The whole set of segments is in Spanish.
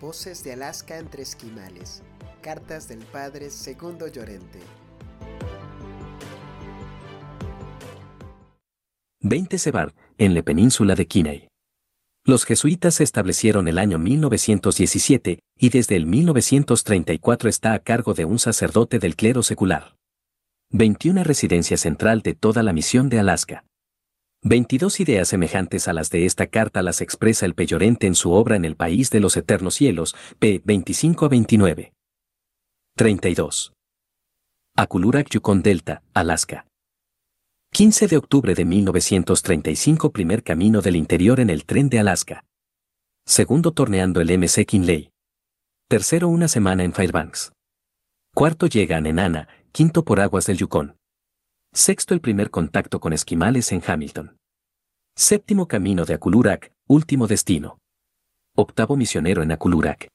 Voces de Alaska entre esquimales. Cartas del padre Segundo Llorente. 20 Sebar, en la península de Kiney. Los jesuitas se establecieron el año 1917 y desde el 1934 está a cargo de un sacerdote del clero secular. 21 residencia central de toda la misión de Alaska. 22 ideas semejantes a las de esta carta las expresa el Peyorente en su obra En el País de los Eternos Cielos, p. 25 a 29. 32. Akulurak Yukon Delta, Alaska. 15 de octubre de 1935 Primer camino del interior en el tren de Alaska. Segundo torneando el MC Kinley. Tercero una semana en Fairbanks. Cuarto llega a Nenana, quinto por aguas del Yukon. Sexto el primer contacto con esquimales en Hamilton. Séptimo camino de Akulurak, último destino. Octavo misionero en Akulurak.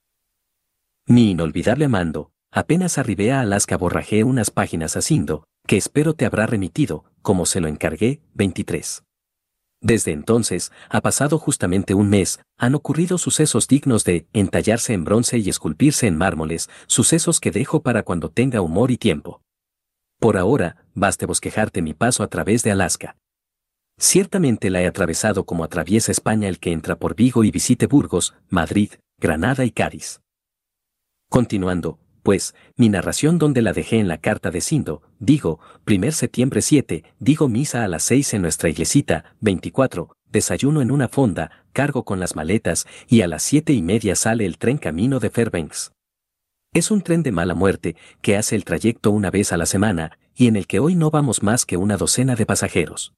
Mi inolvidable Amando, apenas arribé a Alaska borrajé unas páginas haciendo, que espero te habrá remitido, como se lo encargué, 23. Desde entonces, ha pasado justamente un mes, han ocurrido sucesos dignos de entallarse en bronce y esculpirse en mármoles, sucesos que dejo para cuando tenga humor y tiempo. Por ahora, baste bosquejarte mi paso a través de Alaska. Ciertamente la he atravesado como atraviesa España el que entra por Vigo y visite Burgos, Madrid, Granada y Cádiz. Continuando, pues, mi narración donde la dejé en la carta de Sindo, digo, 1 septiembre 7, digo misa a las 6 en nuestra iglesita, 24, desayuno en una fonda, cargo con las maletas, y a las siete y media sale el tren camino de Fairbanks. Es un tren de mala muerte, que hace el trayecto una vez a la semana, y en el que hoy no vamos más que una docena de pasajeros.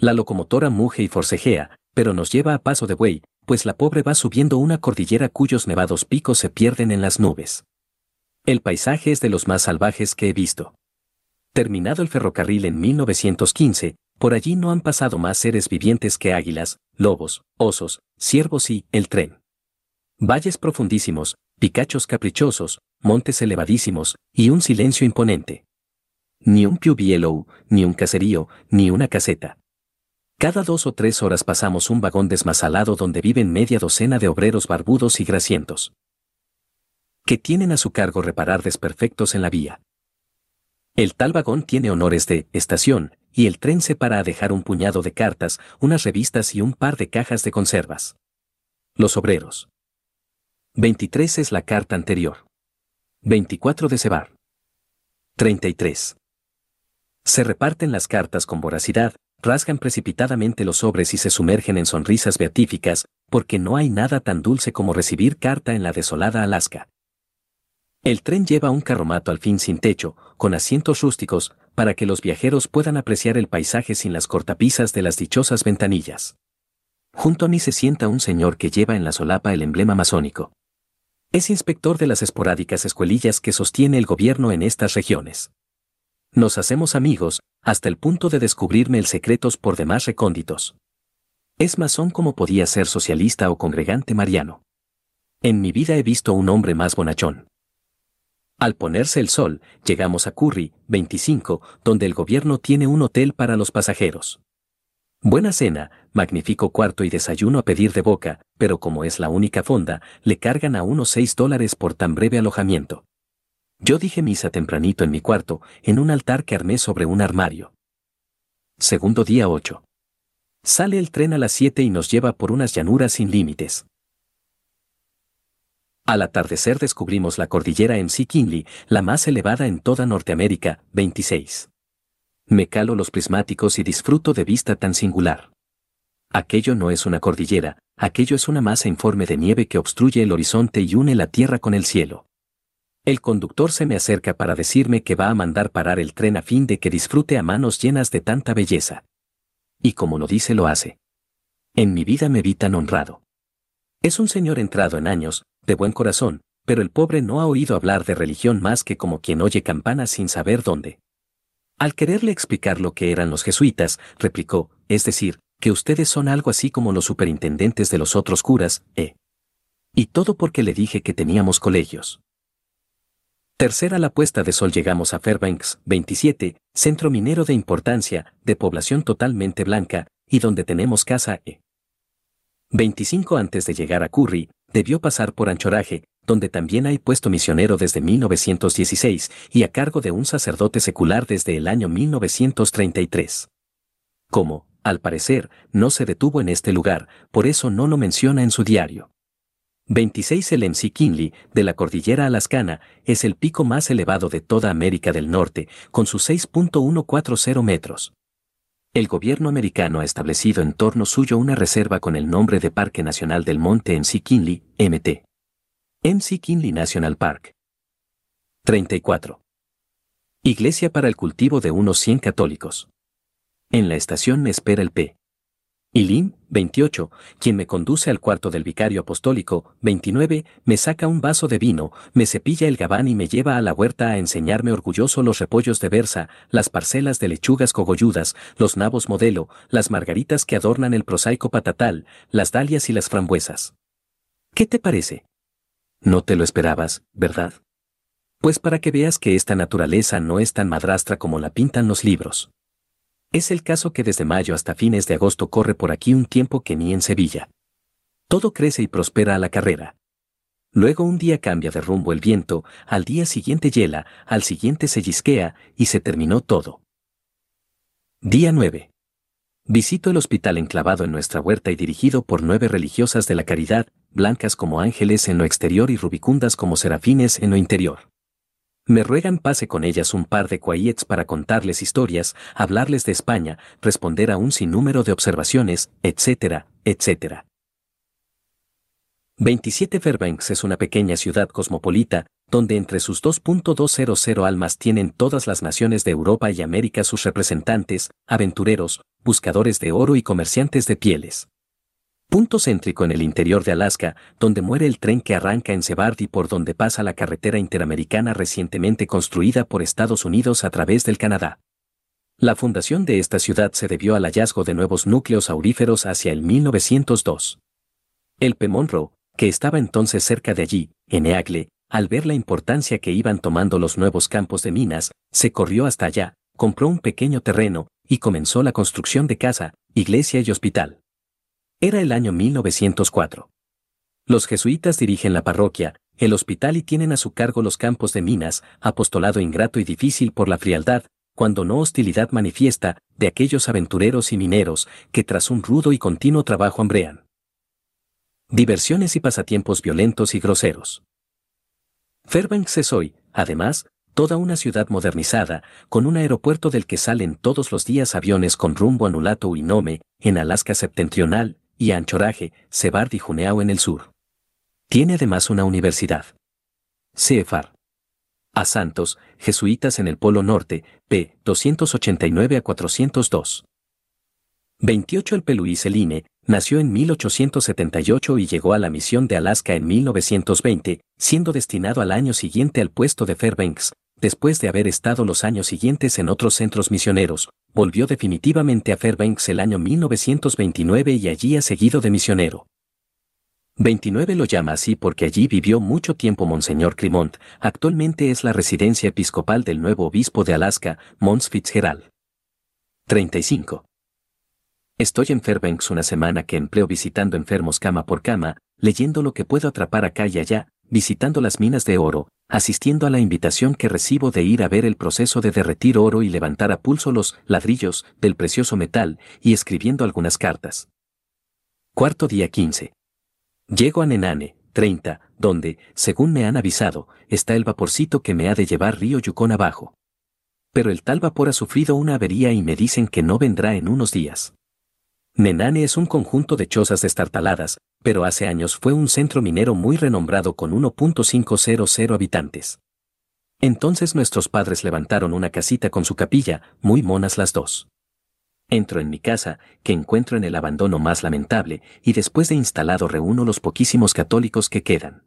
La locomotora muge y forcejea, pero nos lleva a paso de buey, pues la pobre va subiendo una cordillera cuyos nevados picos se pierden en las nubes. El paisaje es de los más salvajes que he visto. Terminado el ferrocarril en 1915, por allí no han pasado más seres vivientes que águilas, lobos, osos, ciervos y el tren. Valles profundísimos, picachos caprichosos, montes elevadísimos, y un silencio imponente. Ni un piubielo, ni un caserío, ni una caseta. Cada dos o tres horas pasamos un vagón desmasalado donde viven media docena de obreros barbudos y grasientos. Que tienen a su cargo reparar desperfectos en la vía. El tal vagón tiene honores de estación, y el tren se para a dejar un puñado de cartas, unas revistas y un par de cajas de conservas. Los obreros. 23 es la carta anterior. 24 de Cebar. 33. Se reparten las cartas con voracidad, rasgan precipitadamente los sobres y se sumergen en sonrisas beatíficas, porque no hay nada tan dulce como recibir carta en la desolada Alaska. El tren lleva un carromato al fin sin techo, con asientos rústicos, para que los viajeros puedan apreciar el paisaje sin las cortapisas de las dichosas ventanillas. Junto a mí se sienta un señor que lleva en la solapa el emblema masónico. Es inspector de las esporádicas escuelillas que sostiene el gobierno en estas regiones. Nos hacemos amigos, hasta el punto de descubrirme el secretos por demás recónditos. Es masón como podía ser socialista o congregante mariano. En mi vida he visto un hombre más bonachón. Al ponerse el sol, llegamos a Curry, 25, donde el gobierno tiene un hotel para los pasajeros. Buena cena, magnífico cuarto y desayuno a pedir de boca, pero como es la única fonda, le cargan a unos seis dólares por tan breve alojamiento. Yo dije misa tempranito en mi cuarto, en un altar que armé sobre un armario. Segundo día 8. Sale el tren a las 7 y nos lleva por unas llanuras sin límites. Al atardecer descubrimos la cordillera MC Kinley, la más elevada en toda Norteamérica, 26. Me calo los prismáticos y disfruto de vista tan singular. Aquello no es una cordillera, aquello es una masa informe de nieve que obstruye el horizonte y une la tierra con el cielo. El conductor se me acerca para decirme que va a mandar parar el tren a fin de que disfrute a manos llenas de tanta belleza. Y como lo dice, lo hace. En mi vida me vi tan honrado. Es un señor entrado en años, de buen corazón, pero el pobre no ha oído hablar de religión más que como quien oye campanas sin saber dónde. Al quererle explicar lo que eran los jesuitas, replicó, es decir, que ustedes son algo así como los superintendentes de los otros curas, ¿eh? Y todo porque le dije que teníamos colegios. Tercera la puesta de sol llegamos a Fairbanks, 27, centro minero de importancia, de población totalmente blanca, y donde tenemos casa E. 25 antes de llegar a Curry, debió pasar por Anchoraje, donde también hay puesto misionero desde 1916 y a cargo de un sacerdote secular desde el año 1933. Como, al parecer, no se detuvo en este lugar, por eso no lo menciona en su diario. 26 El MC Kinley, de la cordillera alascana, es el pico más elevado de toda América del Norte, con sus 6.140 metros. El gobierno americano ha establecido en torno suyo una reserva con el nombre de Parque Nacional del Monte MC Kinley, MT. MC Kinley National Park. 34. Iglesia para el cultivo de unos 100 católicos. En la estación me espera el P. Ilín, 28, quien me conduce al cuarto del vicario apostólico, 29, me saca un vaso de vino, me cepilla el gabán y me lleva a la huerta a enseñarme orgulloso los repollos de berza, las parcelas de lechugas cogolludas, los nabos modelo, las margaritas que adornan el prosaico patatal, las dalias y las frambuesas. ¿Qué te parece? No te lo esperabas, ¿verdad? Pues para que veas que esta naturaleza no es tan madrastra como la pintan los libros. Es el caso que desde mayo hasta fines de agosto corre por aquí un tiempo que ni en Sevilla. Todo crece y prospera a la carrera. Luego un día cambia de rumbo el viento, al día siguiente hiela, al siguiente se y se terminó todo. Día 9. Visito el hospital enclavado en nuestra huerta y dirigido por nueve religiosas de la caridad, blancas como ángeles en lo exterior y rubicundas como serafines en lo interior. Me ruegan pase con ellas un par de cuayets para contarles historias, hablarles de España, responder a un sinnúmero de observaciones, etcétera, etcétera. 27 Fairbanks es una pequeña ciudad cosmopolita, donde entre sus 2.200 almas tienen todas las naciones de Europa y América sus representantes, aventureros, buscadores de oro y comerciantes de pieles. Punto céntrico en el interior de Alaska, donde muere el tren que arranca en Sebard y por donde pasa la carretera interamericana recientemente construida por Estados Unidos a través del Canadá. La fundación de esta ciudad se debió al hallazgo de nuevos núcleos auríferos hacia el 1902. El P. Que estaba entonces cerca de allí, en Eagle, al ver la importancia que iban tomando los nuevos campos de minas, se corrió hasta allá, compró un pequeño terreno, y comenzó la construcción de casa, iglesia y hospital. Era el año 1904. Los jesuitas dirigen la parroquia, el hospital y tienen a su cargo los campos de minas, apostolado ingrato y difícil por la frialdad, cuando no hostilidad manifiesta, de aquellos aventureros y mineros que tras un rudo y continuo trabajo hambrean. Diversiones y pasatiempos violentos y groseros. Fairbanks es hoy, además, toda una ciudad modernizada, con un aeropuerto del que salen todos los días aviones con rumbo a Nulato y Nome, en Alaska septentrional, y a Anchorage, Sebard y Juneau en el sur. Tiene además una universidad. CEFAR. A Santos, jesuitas en el Polo Norte, p. 289 a 402. 28 El Peluís Celine, nació en 1878 y llegó a la misión de Alaska en 1920, siendo destinado al año siguiente al puesto de Fairbanks, después de haber estado los años siguientes en otros centros misioneros, volvió definitivamente a Fairbanks el año 1929 y allí ha seguido de misionero. 29 lo llama así porque allí vivió mucho tiempo Monseñor Crimont, actualmente es la residencia episcopal del nuevo obispo de Alaska, Mons Fitzgerald. 35. Estoy en Fairbanks una semana que empleo visitando enfermos cama por cama, leyendo lo que puedo atrapar acá y allá, visitando las minas de oro, asistiendo a la invitación que recibo de ir a ver el proceso de derretir oro y levantar a pulso los ladrillos del precioso metal y escribiendo algunas cartas. Cuarto día 15. Llego a Nenane, 30, donde, según me han avisado, está el vaporcito que me ha de llevar río Yukon abajo. Pero el tal vapor ha sufrido una avería y me dicen que no vendrá en unos días. Nenane es un conjunto de chozas destartaladas, pero hace años fue un centro minero muy renombrado con 1.500 habitantes. Entonces nuestros padres levantaron una casita con su capilla, muy monas las dos. Entro en mi casa, que encuentro en el abandono más lamentable, y después de instalado reúno los poquísimos católicos que quedan.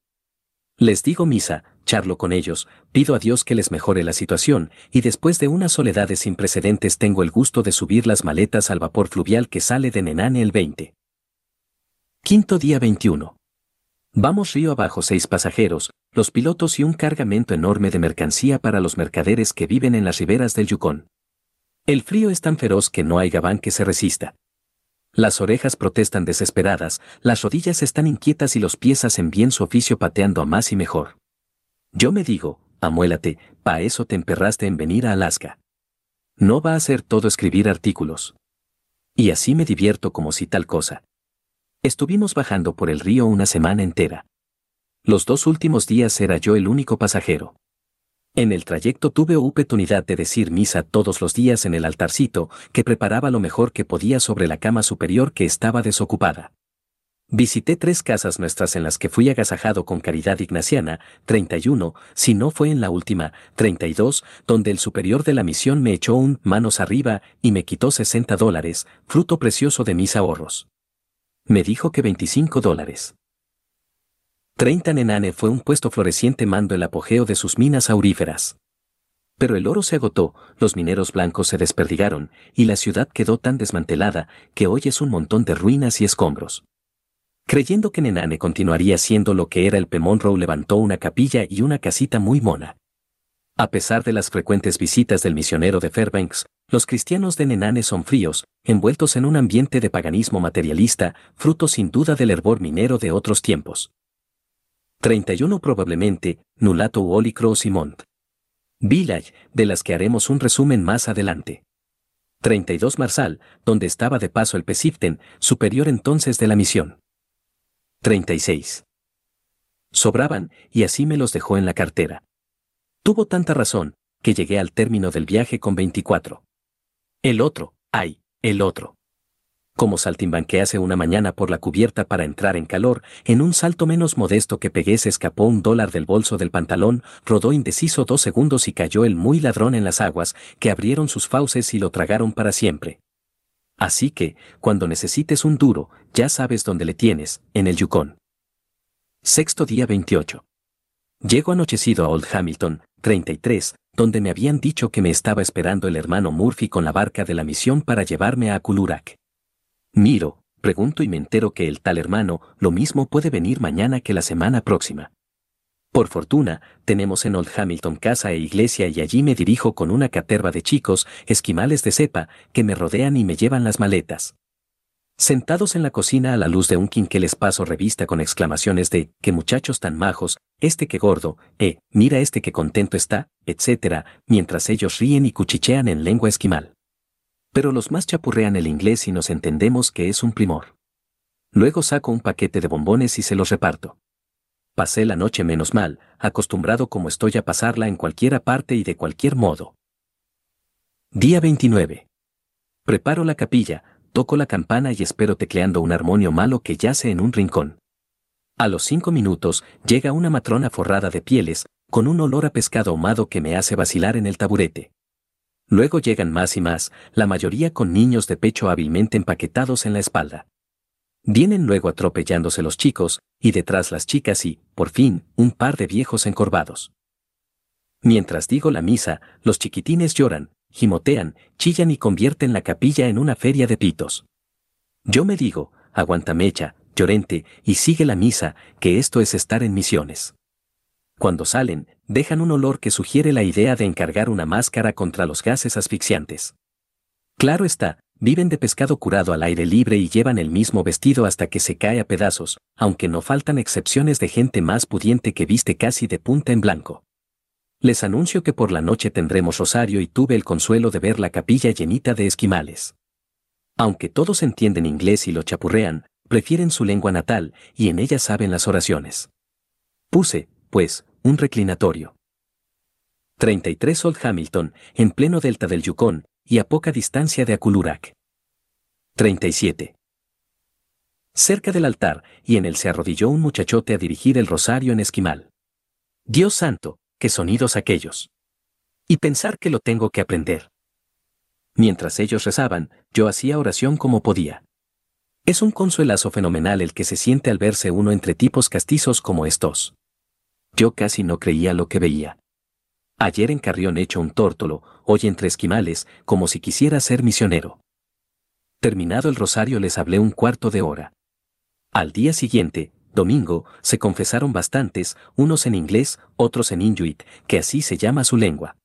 Les digo misa, charlo con ellos, pido a Dios que les mejore la situación, y después de unas soledades sin precedentes tengo el gusto de subir las maletas al vapor fluvial que sale de Nenane el 20. Quinto día 21. Vamos río abajo seis pasajeros, los pilotos y un cargamento enorme de mercancía para los mercaderes que viven en las riberas del Yukon. El frío es tan feroz que no hay gabán que se resista. Las orejas protestan desesperadas, las rodillas están inquietas y los pies hacen bien su oficio pateando a más y mejor. Yo me digo, amuélate, pa' eso te emperraste en venir a Alaska. No va a ser todo escribir artículos. Y así me divierto como si tal cosa. Estuvimos bajando por el río una semana entera. Los dos últimos días era yo el único pasajero. En el trayecto tuve oportunidad de decir misa todos los días en el altarcito, que preparaba lo mejor que podía sobre la cama superior que estaba desocupada. Visité tres casas nuestras en las que fui agasajado con caridad ignaciana, 31, si no fue en la última, 32, donde el superior de la misión me echó un manos arriba y me quitó 60 dólares, fruto precioso de mis ahorros. Me dijo que 25 dólares. 30 Nenane fue un puesto floreciente mando el apogeo de sus minas auríferas. Pero el oro se agotó, los mineros blancos se desperdigaron, y la ciudad quedó tan desmantelada que hoy es un montón de ruinas y escombros. Creyendo que Nenane continuaría siendo lo que era el Pemonroe levantó una capilla y una casita muy mona. A pesar de las frecuentes visitas del misionero de Fairbanks, los cristianos de Nenane son fríos, envueltos en un ambiente de paganismo materialista, fruto sin duda del hervor minero de otros tiempos. 31 probablemente, Nulato Holy Cross y. Village, de las que haremos un resumen más adelante. 32 Marsal, donde estaba de paso el Pesiften, superior entonces de la misión. 36. Sobraban, y así me los dejó en la cartera. Tuvo tanta razón, que llegué al término del viaje con 24. El otro, ay, el otro como saltimbanquease una mañana por la cubierta para entrar en calor, en un salto menos modesto que pegué se escapó un dólar del bolso del pantalón, rodó indeciso dos segundos y cayó el muy ladrón en las aguas, que abrieron sus fauces y lo tragaron para siempre. Así que, cuando necesites un duro, ya sabes dónde le tienes, en el Yukon. Sexto día 28. Llego anochecido a Old Hamilton, 33, donde me habían dicho que me estaba esperando el hermano Murphy con la barca de la misión para llevarme a Kulurak. Miro, pregunto y me entero que el tal hermano lo mismo puede venir mañana que la semana próxima. Por fortuna, tenemos en Old Hamilton casa e iglesia y allí me dirijo con una caterva de chicos, esquimales de cepa, que me rodean y me llevan las maletas. Sentados en la cocina a la luz de un quinqué les paso revista con exclamaciones de, qué muchachos tan majos, este que gordo, eh, mira este que contento está, etc., mientras ellos ríen y cuchichean en lengua esquimal pero los más chapurrean el inglés y nos entendemos que es un primor. Luego saco un paquete de bombones y se los reparto. Pasé la noche menos mal, acostumbrado como estoy a pasarla en cualquiera parte y de cualquier modo. Día 29. Preparo la capilla, toco la campana y espero tecleando un armonio malo que yace en un rincón. A los cinco minutos llega una matrona forrada de pieles, con un olor a pescado ahumado que me hace vacilar en el taburete. Luego llegan más y más, la mayoría con niños de pecho hábilmente empaquetados en la espalda. Vienen luego atropellándose los chicos, y detrás las chicas y, por fin, un par de viejos encorvados. Mientras digo la misa, los chiquitines lloran, gimotean, chillan y convierten la capilla en una feria de pitos. Yo me digo, aguanta mecha, llorente, y sigue la misa, que esto es estar en misiones. Cuando salen, dejan un olor que sugiere la idea de encargar una máscara contra los gases asfixiantes. Claro está, viven de pescado curado al aire libre y llevan el mismo vestido hasta que se cae a pedazos, aunque no faltan excepciones de gente más pudiente que viste casi de punta en blanco. Les anuncio que por la noche tendremos rosario y tuve el consuelo de ver la capilla llenita de esquimales. Aunque todos entienden inglés y lo chapurrean, prefieren su lengua natal y en ella saben las oraciones. Puse, pues, un reclinatorio. 33 Old Hamilton, en pleno delta del Yukon, y a poca distancia de Akulurak. 37. Cerca del altar, y en él se arrodilló un muchachote a dirigir el rosario en esquimal. Dios santo, qué sonidos aquellos. Y pensar que lo tengo que aprender. Mientras ellos rezaban, yo hacía oración como podía. Es un consuelazo fenomenal el que se siente al verse uno entre tipos castizos como estos. Yo casi no creía lo que veía. Ayer en Carrión hecho un tórtolo, hoy entre esquimales, como si quisiera ser misionero. Terminado el rosario les hablé un cuarto de hora. Al día siguiente, domingo, se confesaron bastantes, unos en inglés, otros en inuit, que así se llama su lengua.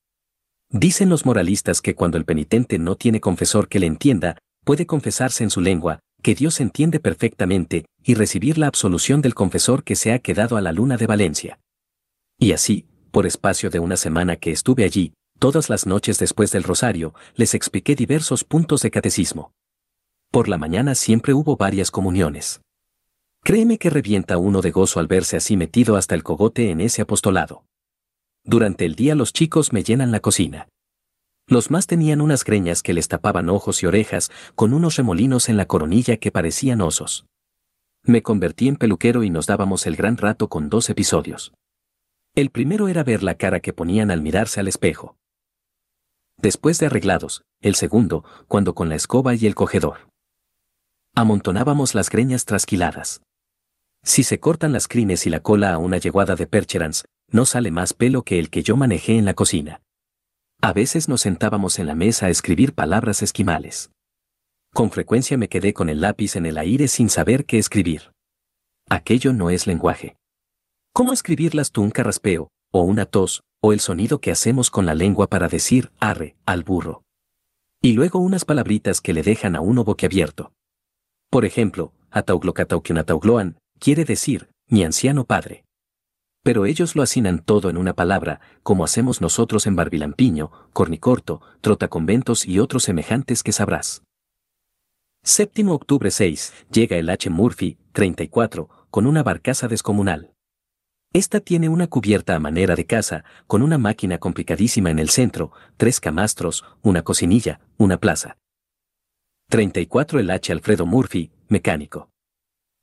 Dicen los moralistas que cuando el penitente no tiene confesor que le entienda, puede confesarse en su lengua, que Dios entiende perfectamente, y recibir la absolución del confesor que se ha quedado a la luna de Valencia. Y así, por espacio de una semana que estuve allí, todas las noches después del rosario, les expliqué diversos puntos de catecismo. Por la mañana siempre hubo varias comuniones. Créeme que revienta uno de gozo al verse así metido hasta el cogote en ese apostolado. Durante el día los chicos me llenan la cocina. Los más tenían unas greñas que les tapaban ojos y orejas, con unos remolinos en la coronilla que parecían osos. Me convertí en peluquero y nos dábamos el gran rato con dos episodios. El primero era ver la cara que ponían al mirarse al espejo. Después de arreglados, el segundo, cuando con la escoba y el cogedor. Amontonábamos las greñas trasquiladas. Si se cortan las crines y la cola a una yeguada de percherans, no sale más pelo que el que yo manejé en la cocina. A veces nos sentábamos en la mesa a escribir palabras esquimales. Con frecuencia me quedé con el lápiz en el aire sin saber qué escribir. Aquello no es lenguaje. ¿Cómo escribirlas tú un carraspeo, o una tos, o el sonido que hacemos con la lengua para decir arre al burro? Y luego unas palabritas que le dejan a uno boquiabierto. Por ejemplo, ataugloan quiere decir, mi anciano padre. Pero ellos lo hacinan todo en una palabra, como hacemos nosotros en Barbilampiño, Cornicorto, Trotaconventos y otros semejantes que sabrás. Séptimo octubre 6, llega el H. Murphy, 34, con una barcaza descomunal. Esta tiene una cubierta a manera de casa, con una máquina complicadísima en el centro, tres camastros, una cocinilla, una plaza. 34 El H. Alfredo Murphy, mecánico.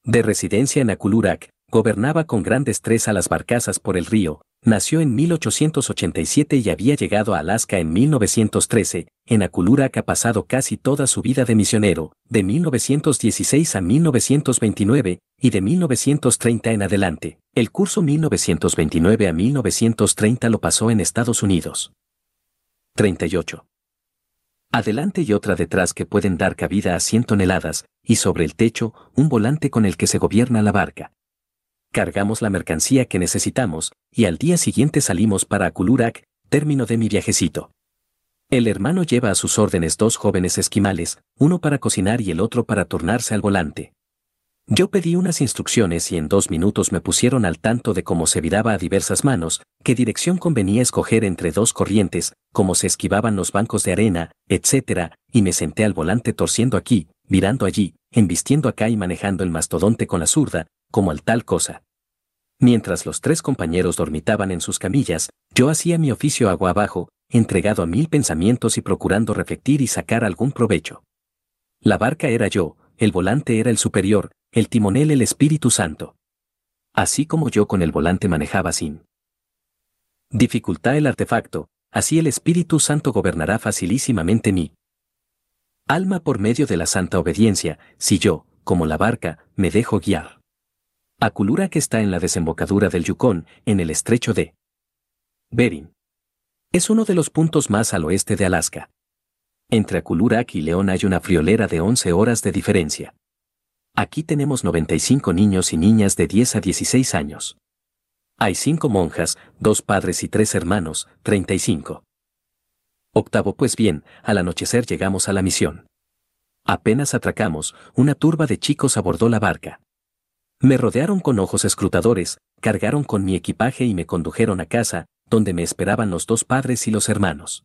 De residencia en Aculurac, gobernaba con gran destreza las barcazas por el río, nació en 1887 y había llegado a Alaska en 1913, en Aculurac ha pasado casi toda su vida de misionero, de 1916 a 1929, y de 1930 en adelante. El curso 1929 a 1930 lo pasó en Estados Unidos. 38 adelante y otra detrás que pueden dar cabida a 100 toneladas, y sobre el techo, un volante con el que se gobierna la barca. Cargamos la mercancía que necesitamos, y al día siguiente salimos para Akulurak, término de mi viajecito. El hermano lleva a sus órdenes dos jóvenes esquimales, uno para cocinar y el otro para turnarse al volante. Yo pedí unas instrucciones y en dos minutos me pusieron al tanto de cómo se viraba a diversas manos, qué dirección convenía escoger entre dos corrientes, cómo se esquivaban los bancos de arena, etc., y me senté al volante torciendo aquí, virando allí, embistiendo acá y manejando el mastodonte con la zurda, como al tal cosa. Mientras los tres compañeros dormitaban en sus camillas, yo hacía mi oficio agua abajo, entregado a mil pensamientos y procurando reflectir y sacar algún provecho. La barca era yo, el volante era el superior, el timonel el Espíritu Santo. Así como yo con el volante manejaba sin dificultad el artefacto, así el Espíritu Santo gobernará facilísimamente mí. Alma por medio de la santa obediencia, si yo, como la barca, me dejo guiar. Aculura que está en la desembocadura del Yukon, en el estrecho de Bering. Es uno de los puntos más al oeste de Alaska. Entre Akulurak y León hay una friolera de 11 horas de diferencia. Aquí tenemos 95 niños y niñas de 10 a 16 años. Hay cinco monjas, dos padres y tres hermanos, 35. Octavo pues bien, al anochecer llegamos a la misión. Apenas atracamos, una turba de chicos abordó la barca. Me rodearon con ojos escrutadores, cargaron con mi equipaje y me condujeron a casa, donde me esperaban los dos padres y los hermanos.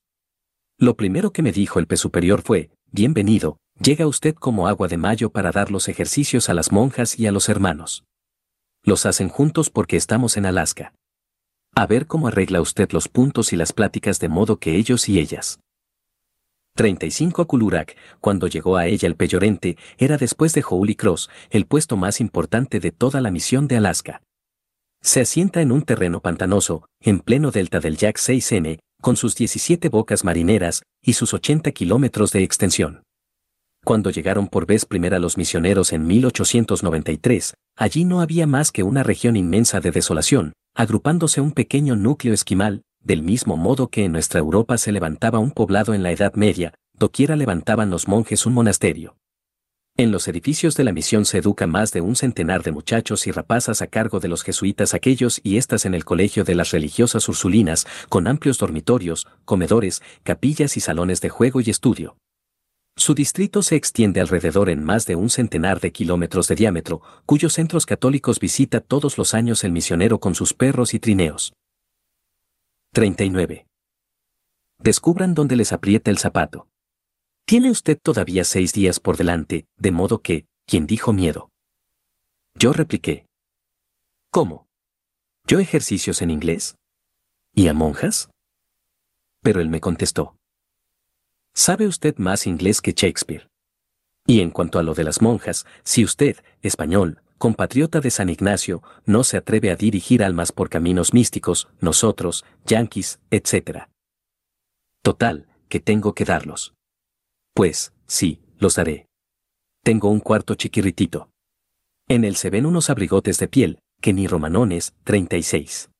Lo primero que me dijo el superior fue, Bienvenido, Llega usted como agua de mayo para dar los ejercicios a las monjas y a los hermanos. Los hacen juntos porque estamos en Alaska. A ver cómo arregla usted los puntos y las pláticas de modo que ellos y ellas. 35 a Kulurak, cuando llegó a ella el peyorente, era después de Holy Cross, el puesto más importante de toda la misión de Alaska. Se asienta en un terreno pantanoso, en pleno delta del Jack 6N, con sus 17 bocas marineras y sus 80 kilómetros de extensión. Cuando llegaron por vez primera los misioneros en 1893, allí no había más que una región inmensa de desolación, agrupándose un pequeño núcleo esquimal, del mismo modo que en nuestra Europa se levantaba un poblado en la Edad Media, doquiera levantaban los monjes un monasterio. En los edificios de la misión se educa más de un centenar de muchachos y rapazas a cargo de los jesuitas aquellos y estas en el colegio de las religiosas ursulinas, con amplios dormitorios, comedores, capillas y salones de juego y estudio. Su distrito se extiende alrededor en más de un centenar de kilómetros de diámetro, cuyos centros católicos visita todos los años el misionero con sus perros y trineos. 39. Descubran dónde les aprieta el zapato. Tiene usted todavía seis días por delante, de modo que, quien dijo miedo? Yo repliqué. ¿Cómo? ¿Yo ejercicios en inglés? ¿Y a monjas? Pero él me contestó. ¿Sabe usted más inglés que Shakespeare? Y en cuanto a lo de las monjas, si usted, español, compatriota de San Ignacio, no se atreve a dirigir almas por caminos místicos, nosotros, yanquis, etc. Total, que tengo que darlos. Pues, sí, los haré. Tengo un cuarto chiquirritito. En él se ven unos abrigotes de piel, que ni romanones, 36.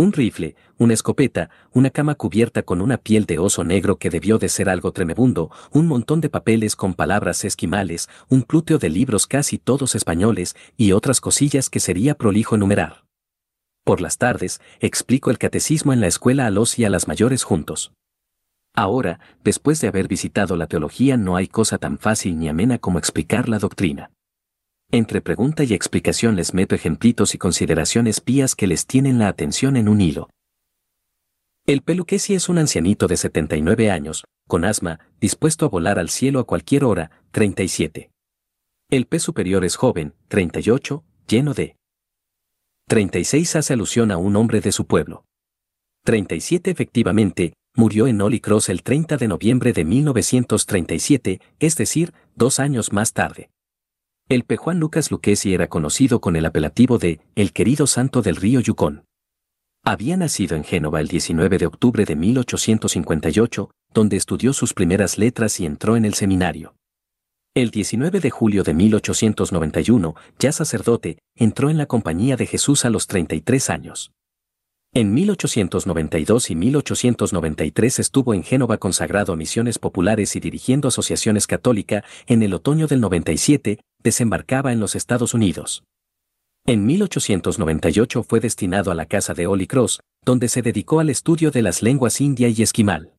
Un rifle, una escopeta, una cama cubierta con una piel de oso negro que debió de ser algo tremebundo, un montón de papeles con palabras esquimales, un plúteo de libros casi todos españoles y otras cosillas que sería prolijo enumerar. Por las tardes, explico el catecismo en la escuela a los y a las mayores juntos. Ahora, después de haber visitado la teología, no hay cosa tan fácil ni amena como explicar la doctrina. Entre pregunta y explicación les meto ejemplitos y consideraciones pías que les tienen la atención en un hilo. El peluquesi es un ancianito de 79 años, con asma, dispuesto a volar al cielo a cualquier hora, 37. El P superior es joven, 38, lleno de 36 hace alusión a un hombre de su pueblo. 37 efectivamente, murió en Holy Cross el 30 de noviembre de 1937, es decir, dos años más tarde. El P. Juan Lucas Luquesi era conocido con el apelativo de El querido santo del río Yukon. Había nacido en Génova el 19 de octubre de 1858, donde estudió sus primeras letras y entró en el seminario. El 19 de julio de 1891, ya sacerdote, entró en la Compañía de Jesús a los 33 años. En 1892 y 1893 estuvo en Génova consagrado a misiones populares y dirigiendo asociaciones católica, en el otoño del 97, desembarcaba en los Estados Unidos. En 1898 fue destinado a la casa de Holy Cross, donde se dedicó al estudio de las lenguas india y esquimal.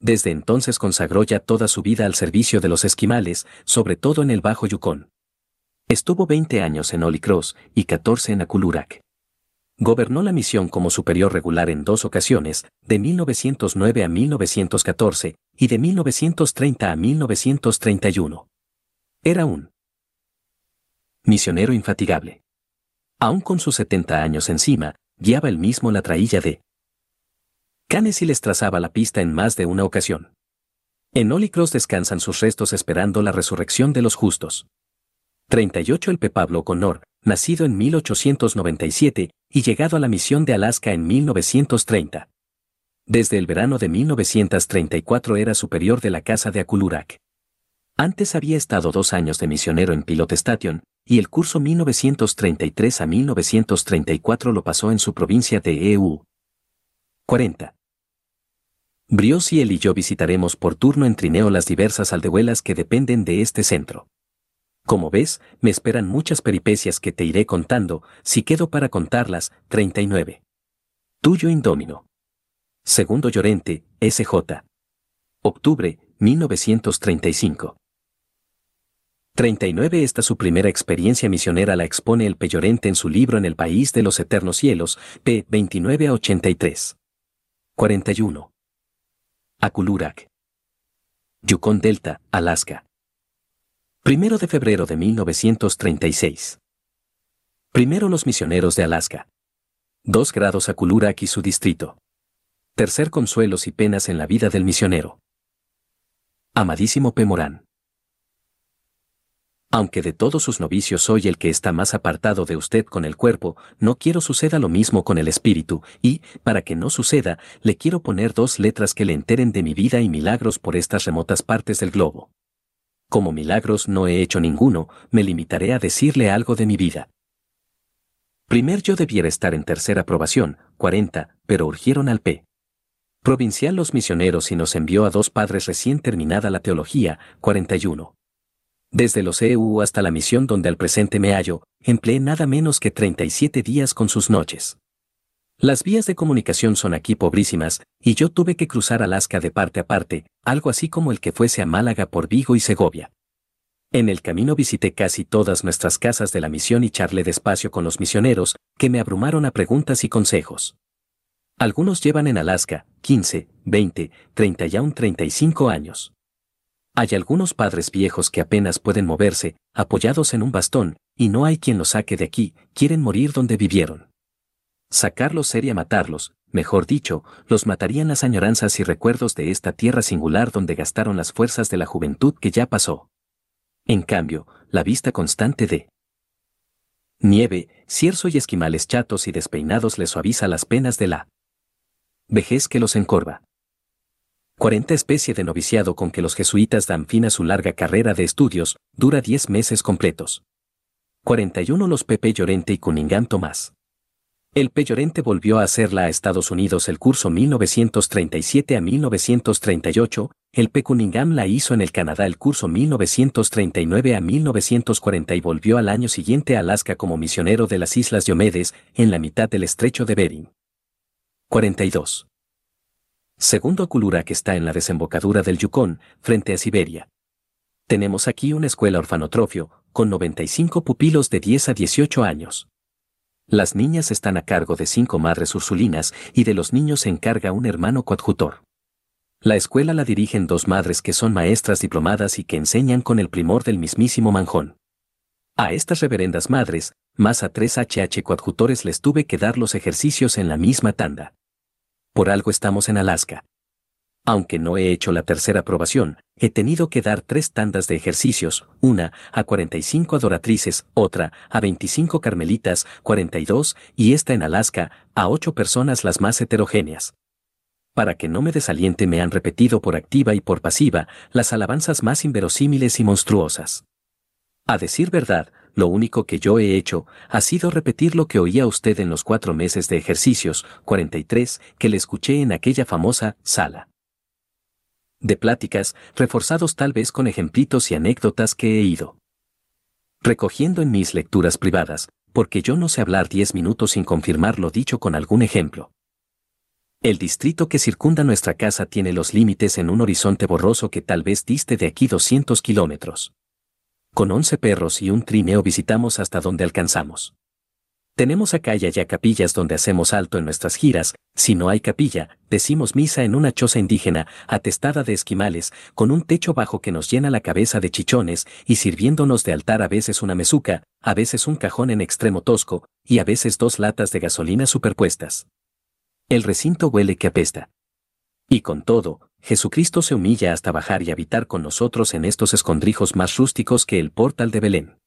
Desde entonces consagró ya toda su vida al servicio de los esquimales, sobre todo en el Bajo Yukon. Estuvo 20 años en Holy Cross y 14 en Akulurak. Gobernó la misión como superior regular en dos ocasiones, de 1909 a 1914 y de 1930 a 1931. Era un misionero infatigable. Aún con sus 70 años encima, guiaba él mismo la trailla de Canes y les trazaba la pista en más de una ocasión. En Holy Cross descansan sus restos esperando la resurrección de los justos. 38 El P. Pablo Connor, nacido en 1897 y llegado a la misión de Alaska en 1930. Desde el verano de 1934 era superior de la casa de Akulurak. Antes había estado dos años de misionero en Pilot Station, y el curso 1933 a 1934 lo pasó en su provincia de EU. 40. Brios y él y yo visitaremos por turno en trineo las diversas aldehuelas que dependen de este centro. Como ves, me esperan muchas peripecias que te iré contando, si quedo para contarlas, 39. Tuyo Indómino. Segundo Llorente, SJ. Octubre, 1935. 39 Esta su primera experiencia misionera la expone el Peyorente en su libro En el País de los Eternos Cielos, p. 29 a 83. 41. Akulurak. Yukon Delta, Alaska. Primero de febrero de 1936. Primero los misioneros de Alaska. Dos grados a Kulurak y su distrito. Tercer consuelos y penas en la vida del misionero. Amadísimo P. Morán. Aunque de todos sus novicios soy el que está más apartado de usted con el cuerpo, no quiero suceda lo mismo con el espíritu, y, para que no suceda, le quiero poner dos letras que le enteren de mi vida y milagros por estas remotas partes del globo. Como milagros no he hecho ninguno, me limitaré a decirle algo de mi vida. Primer yo debiera estar en tercera aprobación, 40, pero urgieron al P. Provincial los misioneros y nos envió a dos padres recién terminada la teología, 41. Desde los EU hasta la misión donde al presente me hallo, empleé nada menos que 37 días con sus noches. Las vías de comunicación son aquí pobrísimas, y yo tuve que cruzar Alaska de parte a parte, algo así como el que fuese a Málaga por Vigo y Segovia. En el camino visité casi todas nuestras casas de la misión y charlé despacio con los misioneros, que me abrumaron a preguntas y consejos. Algunos llevan en Alaska 15, 20, 30 y aún 35 años. Hay algunos padres viejos que apenas pueden moverse, apoyados en un bastón, y no hay quien los saque de aquí, quieren morir donde vivieron. Sacarlos sería matarlos, mejor dicho, los matarían las añoranzas y recuerdos de esta tierra singular donde gastaron las fuerzas de la juventud que ya pasó. En cambio, la vista constante de nieve, cierzo y esquimales chatos y despeinados les suaviza las penas de la vejez que los encorva. 40 especie de noviciado con que los jesuitas dan fin a su larga carrera de estudios, dura 10 meses completos. 41 los Pepe Llorente y Cunningham Tomás. El Peyorente volvió a hacerla a Estados Unidos el curso 1937 a 1938, el P. Cunningham la hizo en el Canadá el curso 1939 a 1940 y volvió al año siguiente a Alaska como misionero de las Islas Diomedes, en la mitad del estrecho de Bering. 42. Segundo Kulura que está en la desembocadura del Yukon, frente a Siberia. Tenemos aquí una escuela orfanotrofio, con 95 pupilos de 10 a 18 años. Las niñas están a cargo de cinco madres ursulinas y de los niños se encarga un hermano coadjutor. La escuela la dirigen dos madres que son maestras diplomadas y que enseñan con el primor del mismísimo manjón. A estas reverendas madres, más a tres HH coadjutores les tuve que dar los ejercicios en la misma tanda. Por algo estamos en Alaska. Aunque no he hecho la tercera aprobación, he tenido que dar tres tandas de ejercicios, una a 45 adoratrices, otra a 25 carmelitas, 42, y esta en Alaska, a ocho personas las más heterogéneas. Para que no me desaliente me han repetido por activa y por pasiva las alabanzas más inverosímiles y monstruosas. A decir verdad, lo único que yo he hecho ha sido repetir lo que oía usted en los cuatro meses de ejercicios, 43, que le escuché en aquella famosa sala de pláticas, reforzados tal vez con ejemplitos y anécdotas que he ido recogiendo en mis lecturas privadas, porque yo no sé hablar diez minutos sin confirmar lo dicho con algún ejemplo. El distrito que circunda nuestra casa tiene los límites en un horizonte borroso que tal vez diste de aquí 200 kilómetros. Con once perros y un trineo visitamos hasta donde alcanzamos. Tenemos acá y allá capillas donde hacemos alto en nuestras giras, si no hay capilla, decimos misa en una choza indígena, atestada de esquimales, con un techo bajo que nos llena la cabeza de chichones, y sirviéndonos de altar a veces una mesuca, a veces un cajón en extremo tosco, y a veces dos latas de gasolina superpuestas. El recinto huele que apesta. Y con todo, Jesucristo se humilla hasta bajar y habitar con nosotros en estos escondrijos más rústicos que el portal de Belén.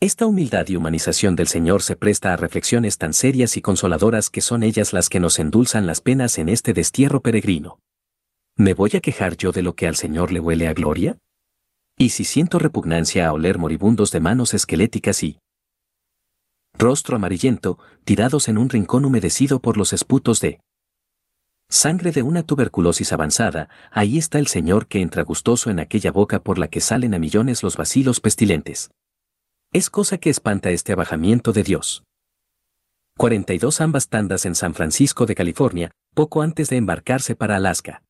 Esta humildad y humanización del Señor se presta a reflexiones tan serias y consoladoras que son ellas las que nos endulzan las penas en este destierro peregrino. ¿Me voy a quejar yo de lo que al Señor le huele a gloria? ¿Y si siento repugnancia a oler moribundos de manos esqueléticas y rostro amarillento, tirados en un rincón humedecido por los esputos de sangre de una tuberculosis avanzada, ahí está el Señor que entra gustoso en aquella boca por la que salen a millones los vacilos pestilentes. Es cosa que espanta este abajamiento de Dios. 42 ambas tandas en San Francisco de California, poco antes de embarcarse para Alaska.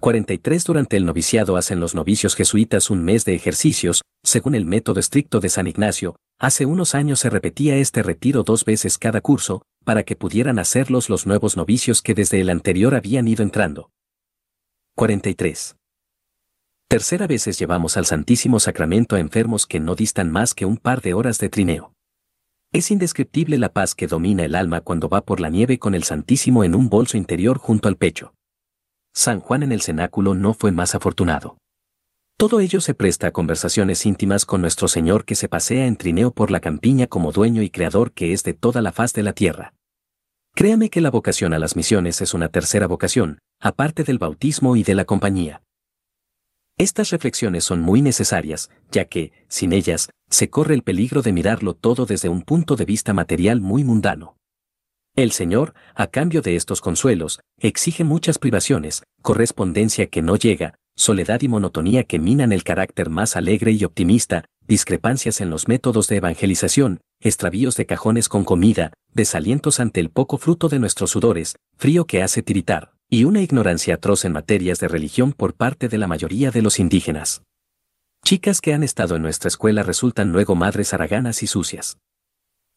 43 durante el noviciado hacen los novicios jesuitas un mes de ejercicios, según el método estricto de San Ignacio, hace unos años se repetía este retiro dos veces cada curso, para que pudieran hacerlos los nuevos novicios que desde el anterior habían ido entrando. 43. Tercera veces llevamos al Santísimo Sacramento a enfermos que no distan más que un par de horas de trineo. Es indescriptible la paz que domina el alma cuando va por la nieve con el Santísimo en un bolso interior junto al pecho. San Juan en el cenáculo no fue más afortunado. Todo ello se presta a conversaciones íntimas con nuestro Señor que se pasea en trineo por la campiña como dueño y creador que es de toda la faz de la tierra. Créame que la vocación a las misiones es una tercera vocación, aparte del bautismo y de la compañía. Estas reflexiones son muy necesarias, ya que, sin ellas, se corre el peligro de mirarlo todo desde un punto de vista material muy mundano. El Señor, a cambio de estos consuelos, exige muchas privaciones, correspondencia que no llega, soledad y monotonía que minan el carácter más alegre y optimista, discrepancias en los métodos de evangelización, extravíos de cajones con comida, desalientos ante el poco fruto de nuestros sudores, frío que hace tiritar, y una ignorancia atroz en materias de religión por parte de la mayoría de los indígenas. Chicas que han estado en nuestra escuela resultan luego madres haraganas y sucias.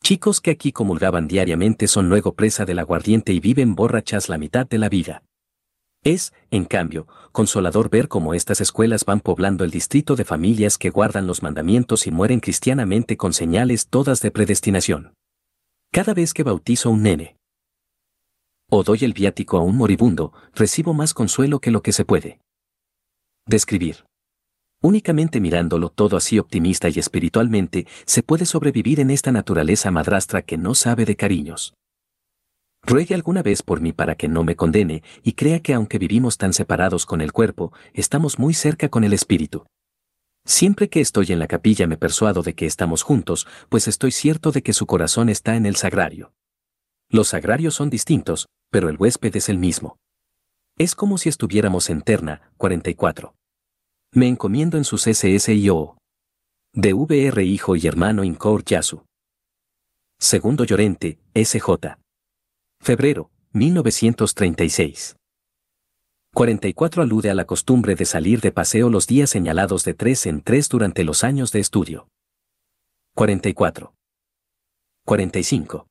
Chicos que aquí comulgaban diariamente son luego presa del aguardiente y viven borrachas la mitad de la vida. Es, en cambio, consolador ver cómo estas escuelas van poblando el distrito de familias que guardan los mandamientos y mueren cristianamente con señales todas de predestinación. Cada vez que bautizo a un nene o doy el viático a un moribundo, recibo más consuelo que lo que se puede describir. Únicamente mirándolo todo así optimista y espiritualmente, se puede sobrevivir en esta naturaleza madrastra que no sabe de cariños. Ruegue alguna vez por mí para que no me condene y crea que aunque vivimos tan separados con el cuerpo, estamos muy cerca con el espíritu. Siempre que estoy en la capilla me persuado de que estamos juntos, pues estoy cierto de que su corazón está en el sagrario. Los sagrarios son distintos, pero el huésped es el mismo. Es como si estuviéramos en Terna, 44. Me encomiendo en sus SSIO. De VR Hijo y Hermano Incor Yasu. Segundo Llorente, SJ. Febrero, 1936. 44 alude a la costumbre de salir de paseo los días señalados de tres en tres durante los años de estudio. 44. 45.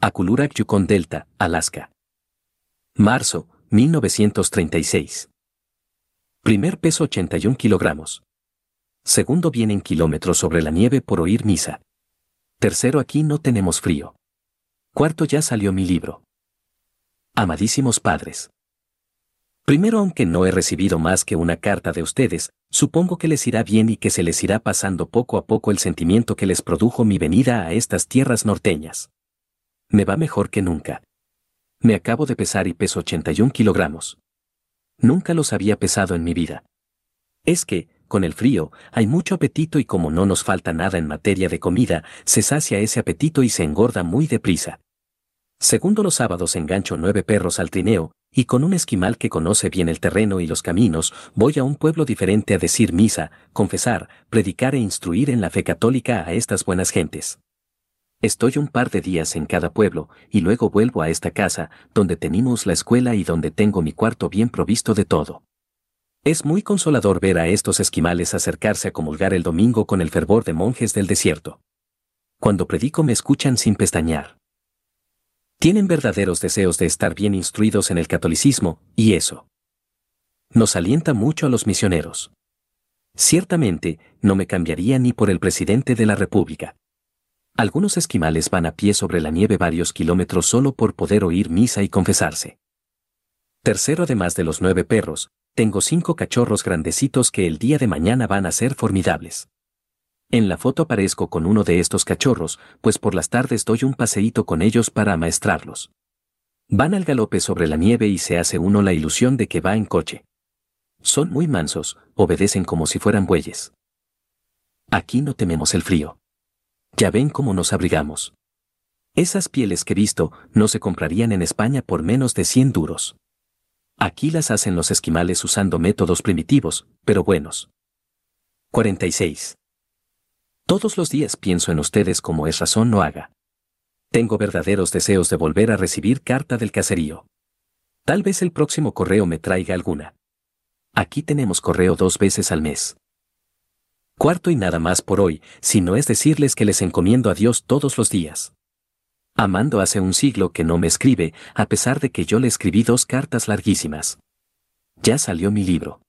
Akulurak Yukon Delta, Alaska. Marzo, 1936. Primer peso 81 kilogramos. Segundo vienen kilómetros sobre la nieve por oír misa. Tercero aquí no tenemos frío. Cuarto ya salió mi libro. Amadísimos padres. Primero, aunque no he recibido más que una carta de ustedes, supongo que les irá bien y que se les irá pasando poco a poco el sentimiento que les produjo mi venida a estas tierras norteñas. Me va mejor que nunca. Me acabo de pesar y peso 81 kilogramos. Nunca los había pesado en mi vida. Es que, con el frío, hay mucho apetito y como no nos falta nada en materia de comida, se sacia ese apetito y se engorda muy deprisa. Segundo los sábados engancho nueve perros al trineo, y con un esquimal que conoce bien el terreno y los caminos, voy a un pueblo diferente a decir misa, confesar, predicar e instruir en la fe católica a estas buenas gentes. Estoy un par de días en cada pueblo, y luego vuelvo a esta casa, donde tenemos la escuela y donde tengo mi cuarto bien provisto de todo. Es muy consolador ver a estos esquimales acercarse a comulgar el domingo con el fervor de monjes del desierto. Cuando predico me escuchan sin pestañear. Tienen verdaderos deseos de estar bien instruidos en el catolicismo, y eso nos alienta mucho a los misioneros. Ciertamente, no me cambiaría ni por el presidente de la República. Algunos esquimales van a pie sobre la nieve varios kilómetros solo por poder oír misa y confesarse. Tercero, además de los nueve perros, tengo cinco cachorros grandecitos que el día de mañana van a ser formidables. En la foto aparezco con uno de estos cachorros, pues por las tardes doy un paseíto con ellos para amaestrarlos. Van al galope sobre la nieve y se hace uno la ilusión de que va en coche. Son muy mansos, obedecen como si fueran bueyes. Aquí no tememos el frío. Ya ven cómo nos abrigamos. Esas pieles que he visto no se comprarían en España por menos de 100 duros. Aquí las hacen los esquimales usando métodos primitivos, pero buenos. 46. Todos los días pienso en ustedes como es razón no haga. Tengo verdaderos deseos de volver a recibir carta del caserío. Tal vez el próximo correo me traiga alguna. Aquí tenemos correo dos veces al mes. Cuarto y nada más por hoy, si no es decirles que les encomiendo a Dios todos los días. Amando hace un siglo que no me escribe, a pesar de que yo le escribí dos cartas larguísimas. Ya salió mi libro.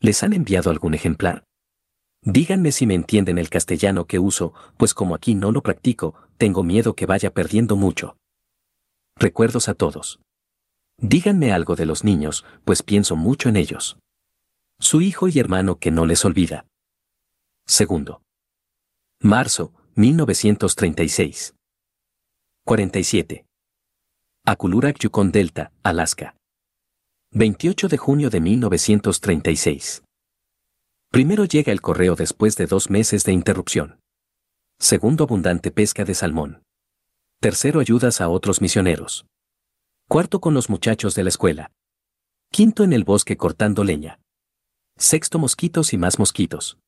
¿Les han enviado algún ejemplar? Díganme si me entienden el castellano que uso, pues como aquí no lo practico, tengo miedo que vaya perdiendo mucho. Recuerdos a todos. Díganme algo de los niños, pues pienso mucho en ellos. Su hijo y hermano que no les olvida. Segundo. Marzo, 1936. 47. Akulurak Yukon Delta, Alaska. 28 de junio de 1936. Primero llega el correo después de dos meses de interrupción. Segundo abundante pesca de salmón. Tercero ayudas a otros misioneros. Cuarto con los muchachos de la escuela. Quinto en el bosque cortando leña. Sexto mosquitos y más mosquitos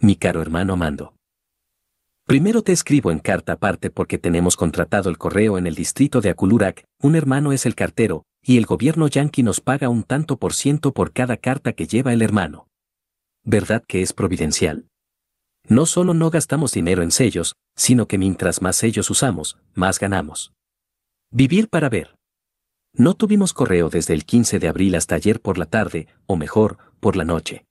mi caro hermano amando. Primero te escribo en carta aparte porque tenemos contratado el correo en el distrito de Akulurak, un hermano es el cartero, y el gobierno yanqui nos paga un tanto por ciento por cada carta que lleva el hermano. ¿Verdad que es providencial? No solo no gastamos dinero en sellos, sino que mientras más sellos usamos, más ganamos. Vivir para ver. No tuvimos correo desde el 15 de abril hasta ayer por la tarde, o mejor, por la noche.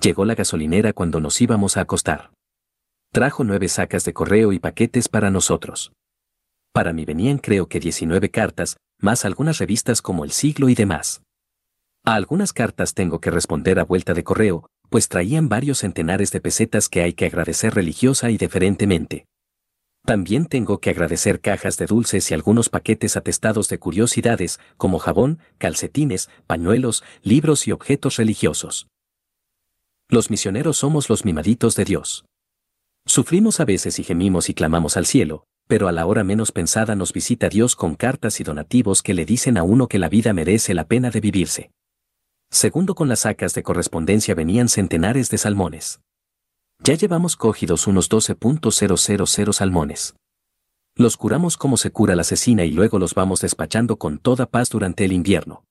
Llegó la gasolinera cuando nos íbamos a acostar. Trajo nueve sacas de correo y paquetes para nosotros. Para mí venían creo que 19 cartas, más algunas revistas como El Siglo y demás. A algunas cartas tengo que responder a vuelta de correo, pues traían varios centenares de pesetas que hay que agradecer religiosa y deferentemente. También tengo que agradecer cajas de dulces y algunos paquetes atestados de curiosidades, como jabón, calcetines, pañuelos, libros y objetos religiosos. Los misioneros somos los mimaditos de Dios. Sufrimos a veces y gemimos y clamamos al cielo, pero a la hora menos pensada nos visita Dios con cartas y donativos que le dicen a uno que la vida merece la pena de vivirse. Segundo con las sacas de correspondencia venían centenares de salmones. Ya llevamos cogidos unos 12.000 salmones. Los curamos como se cura la asesina y luego los vamos despachando con toda paz durante el invierno.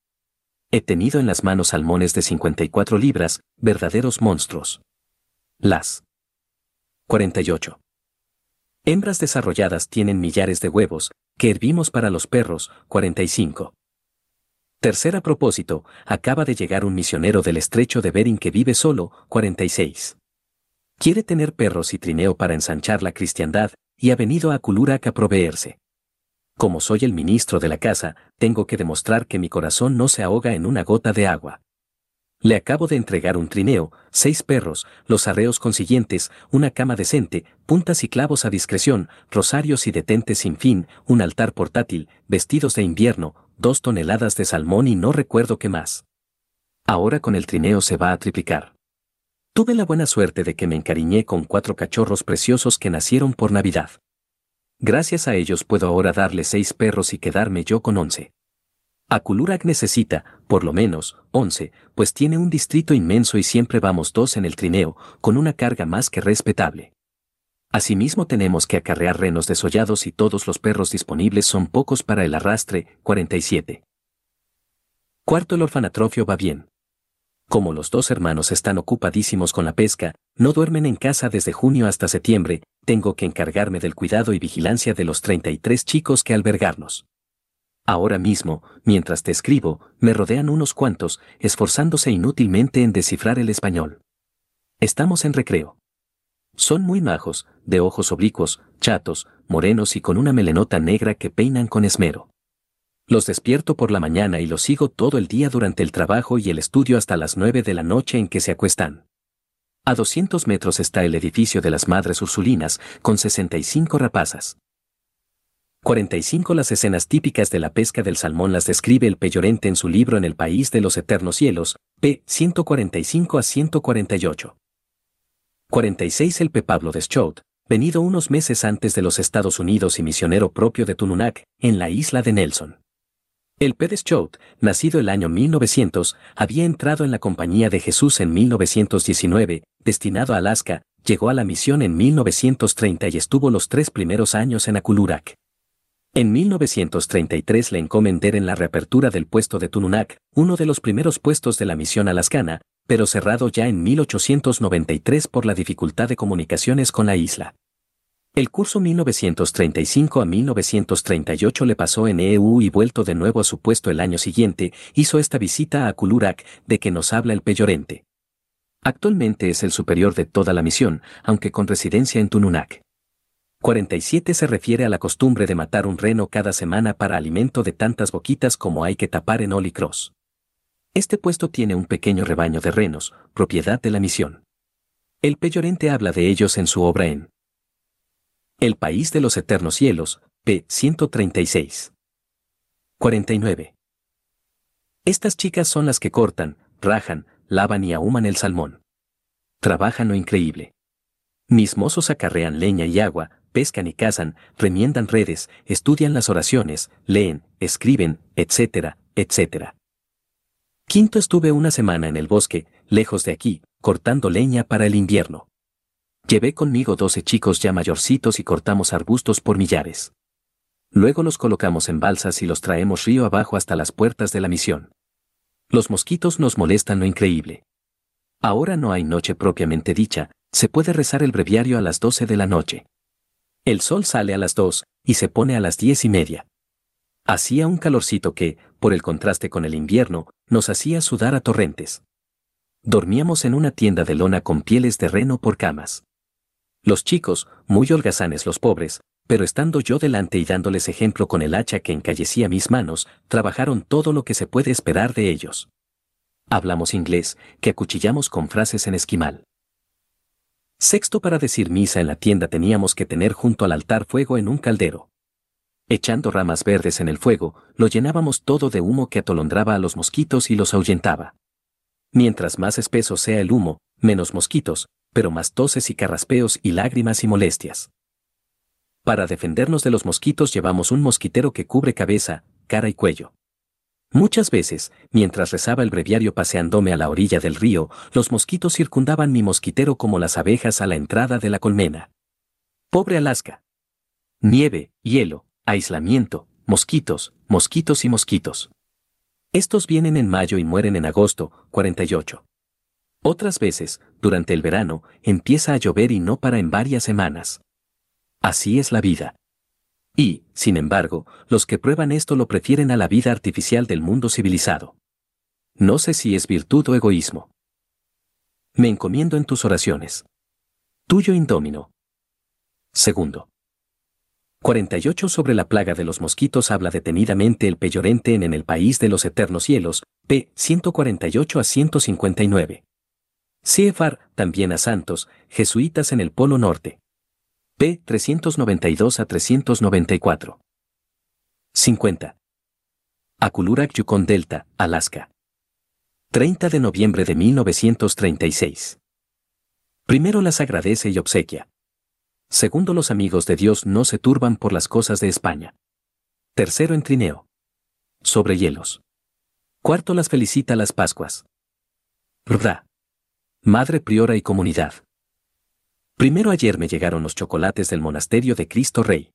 He tenido en las manos salmones de 54 libras, verdaderos monstruos. Las 48. Hembras desarrolladas tienen millares de huevos, que hervimos para los perros, 45. Tercer a propósito, acaba de llegar un misionero del estrecho de Bering que vive solo, 46. Quiere tener perros y trineo para ensanchar la cristiandad, y ha venido a Kulurak a proveerse. Como soy el ministro de la casa, tengo que demostrar que mi corazón no se ahoga en una gota de agua. Le acabo de entregar un trineo, seis perros, los arreos consiguientes, una cama decente, puntas y clavos a discreción, rosarios y detentes sin fin, un altar portátil, vestidos de invierno, dos toneladas de salmón y no recuerdo qué más. Ahora con el trineo se va a triplicar. Tuve la buena suerte de que me encariñé con cuatro cachorros preciosos que nacieron por Navidad. Gracias a ellos puedo ahora darle seis perros y quedarme yo con once. Akulurak necesita, por lo menos, 11, pues tiene un distrito inmenso y siempre vamos dos en el trineo, con una carga más que respetable. Asimismo tenemos que acarrear renos desollados y todos los perros disponibles son pocos para el arrastre, 47. Cuarto el orfanatrofio va bien. Como los dos hermanos están ocupadísimos con la pesca, no duermen en casa desde junio hasta septiembre, tengo que encargarme del cuidado y vigilancia de los 33 chicos que albergarnos. Ahora mismo, mientras te escribo, me rodean unos cuantos, esforzándose inútilmente en descifrar el español. Estamos en recreo. Son muy majos, de ojos oblicuos, chatos, morenos y con una melenota negra que peinan con esmero. Los despierto por la mañana y los sigo todo el día durante el trabajo y el estudio hasta las nueve de la noche en que se acuestan. A 200 metros está el edificio de las Madres Ursulinas, con 65 rapazas. 45 Las escenas típicas de la pesca del salmón las describe el Peyorente en su libro En el País de los Eternos Cielos, p. 145 a 148. 46 El P. Pablo de Schott, venido unos meses antes de los Estados Unidos y misionero propio de Tununak, en la isla de Nelson. El P. de Schott, nacido el año 1900, había entrado en la Compañía de Jesús en 1919, destinado a Alaska, llegó a la misión en 1930 y estuvo los tres primeros años en Akulurak. En 1933 le encomendé en la reapertura del puesto de Tununak, uno de los primeros puestos de la misión alascana, pero cerrado ya en 1893 por la dificultad de comunicaciones con la isla. El curso 1935 a 1938 le pasó en EU y vuelto de nuevo a su puesto el año siguiente, hizo esta visita a Kulurak, de que nos habla el peyorente. Actualmente es el superior de toda la misión, aunque con residencia en Tununak. 47 se refiere a la costumbre de matar un reno cada semana para alimento de tantas boquitas como hay que tapar en Holy Cross. Este puesto tiene un pequeño rebaño de renos, propiedad de la misión. El Peyorente habla de ellos en su obra en El País de los Eternos Cielos, p. 136. 49. Estas chicas son las que cortan, rajan, lavan y ahuman el salmón. Trabajan lo increíble. Mis mozos acarrean leña y agua, pescan y cazan, remiendan redes, estudian las oraciones, leen, escriben, etcétera, etcétera. Quinto estuve una semana en el bosque, lejos de aquí, cortando leña para el invierno. Llevé conmigo doce chicos ya mayorcitos y cortamos arbustos por millares. Luego los colocamos en balsas y los traemos río abajo hasta las puertas de la misión. Los mosquitos nos molestan lo increíble. Ahora no hay noche propiamente dicha, se puede rezar el breviario a las doce de la noche. El sol sale a las dos y se pone a las diez y media. Hacía un calorcito que, por el contraste con el invierno, nos hacía sudar a torrentes. Dormíamos en una tienda de lona con pieles de reno por camas. Los chicos, muy holgazanes los pobres, pero estando yo delante y dándoles ejemplo con el hacha que encallecía mis manos, trabajaron todo lo que se puede esperar de ellos. Hablamos inglés, que acuchillamos con frases en esquimal. Sexto para decir misa en la tienda teníamos que tener junto al altar fuego en un caldero. Echando ramas verdes en el fuego, lo llenábamos todo de humo que atolondraba a los mosquitos y los ahuyentaba. Mientras más espeso sea el humo, menos mosquitos, pero más toses y carraspeos y lágrimas y molestias. Para defendernos de los mosquitos llevamos un mosquitero que cubre cabeza, cara y cuello. Muchas veces, mientras rezaba el breviario paseándome a la orilla del río, los mosquitos circundaban mi mosquitero como las abejas a la entrada de la colmena. Pobre Alaska. Nieve, hielo, aislamiento, mosquitos, mosquitos y mosquitos. Estos vienen en mayo y mueren en agosto, 48. Otras veces, durante el verano, empieza a llover y no para en varias semanas. Así es la vida. Y, sin embargo, los que prueban esto lo prefieren a la vida artificial del mundo civilizado. No sé si es virtud o egoísmo. Me encomiendo en tus oraciones. Tuyo indómino. Segundo. 48 sobre la plaga de los mosquitos habla detenidamente el peyorente en el país de los eternos cielos, p. 148 a 159. CFR, también a santos, jesuitas en el Polo Norte. P. 392 a 394. 50. Akulurak Yukon Delta, Alaska. 30 de noviembre de 1936. Primero las agradece y obsequia. Segundo, los amigos de Dios no se turban por las cosas de España. Tercero, en trineo. Sobre hielos. Cuarto, las felicita las Pascuas. Rda. Madre Priora y Comunidad. Primero ayer me llegaron los chocolates del monasterio de Cristo Rey.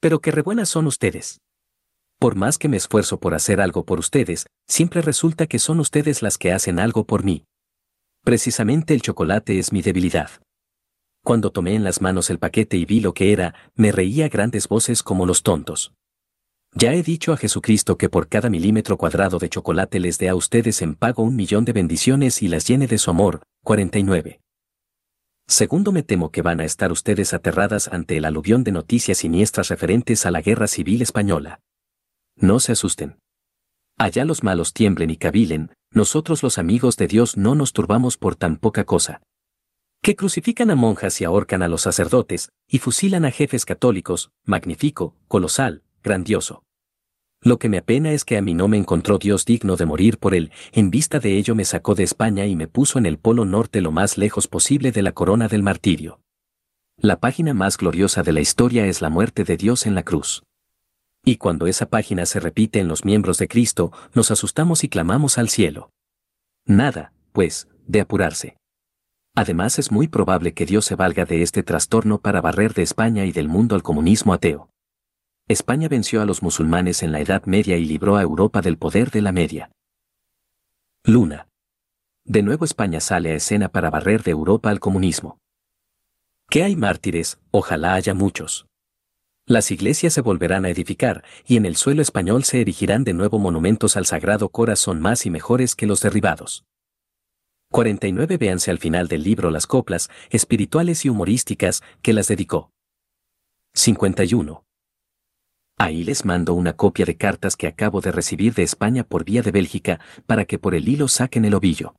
Pero qué rebuenas son ustedes. Por más que me esfuerzo por hacer algo por ustedes, siempre resulta que son ustedes las que hacen algo por mí. Precisamente el chocolate es mi debilidad. Cuando tomé en las manos el paquete y vi lo que era, me reía grandes voces como los tontos. Ya he dicho a Jesucristo que por cada milímetro cuadrado de chocolate les dé a ustedes en pago un millón de bendiciones y las llene de su amor. 49. Segundo, me temo que van a estar ustedes aterradas ante el aluvión de noticias siniestras referentes a la guerra civil española. No se asusten. Allá los malos tiemblen y cavilen, nosotros los amigos de Dios no nos turbamos por tan poca cosa que crucifican a monjas y ahorcan a los sacerdotes, y fusilan a jefes católicos, magnífico, colosal, grandioso. Lo que me apena es que a mí no me encontró Dios digno de morir por él, en vista de ello me sacó de España y me puso en el polo norte lo más lejos posible de la corona del martirio. La página más gloriosa de la historia es la muerte de Dios en la cruz. Y cuando esa página se repite en los miembros de Cristo, nos asustamos y clamamos al cielo. Nada, pues, de apurarse. Además es muy probable que Dios se valga de este trastorno para barrer de España y del mundo al comunismo ateo. España venció a los musulmanes en la Edad Media y libró a Europa del poder de la media. Luna. De nuevo España sale a escena para barrer de Europa al comunismo. ¿Qué hay mártires? Ojalá haya muchos. Las iglesias se volverán a edificar, y en el suelo español se erigirán de nuevo monumentos al Sagrado Corazón más y mejores que los derribados. 49 Véanse al final del libro las coplas, espirituales y humorísticas, que las dedicó. 51. Ahí les mando una copia de cartas que acabo de recibir de España por vía de Bélgica, para que por el hilo saquen el ovillo.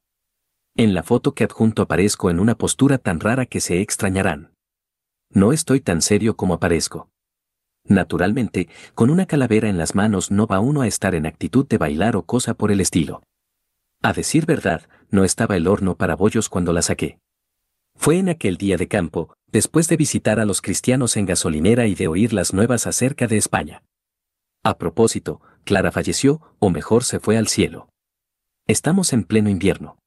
En la foto que adjunto aparezco en una postura tan rara que se extrañarán. No estoy tan serio como aparezco. Naturalmente, con una calavera en las manos no va uno a estar en actitud de bailar o cosa por el estilo. A decir verdad, no estaba el horno para bollos cuando la saqué. Fue en aquel día de campo, después de visitar a los cristianos en gasolinera y de oír las nuevas acerca de España. A propósito, Clara falleció, o mejor se fue al cielo. Estamos en pleno invierno.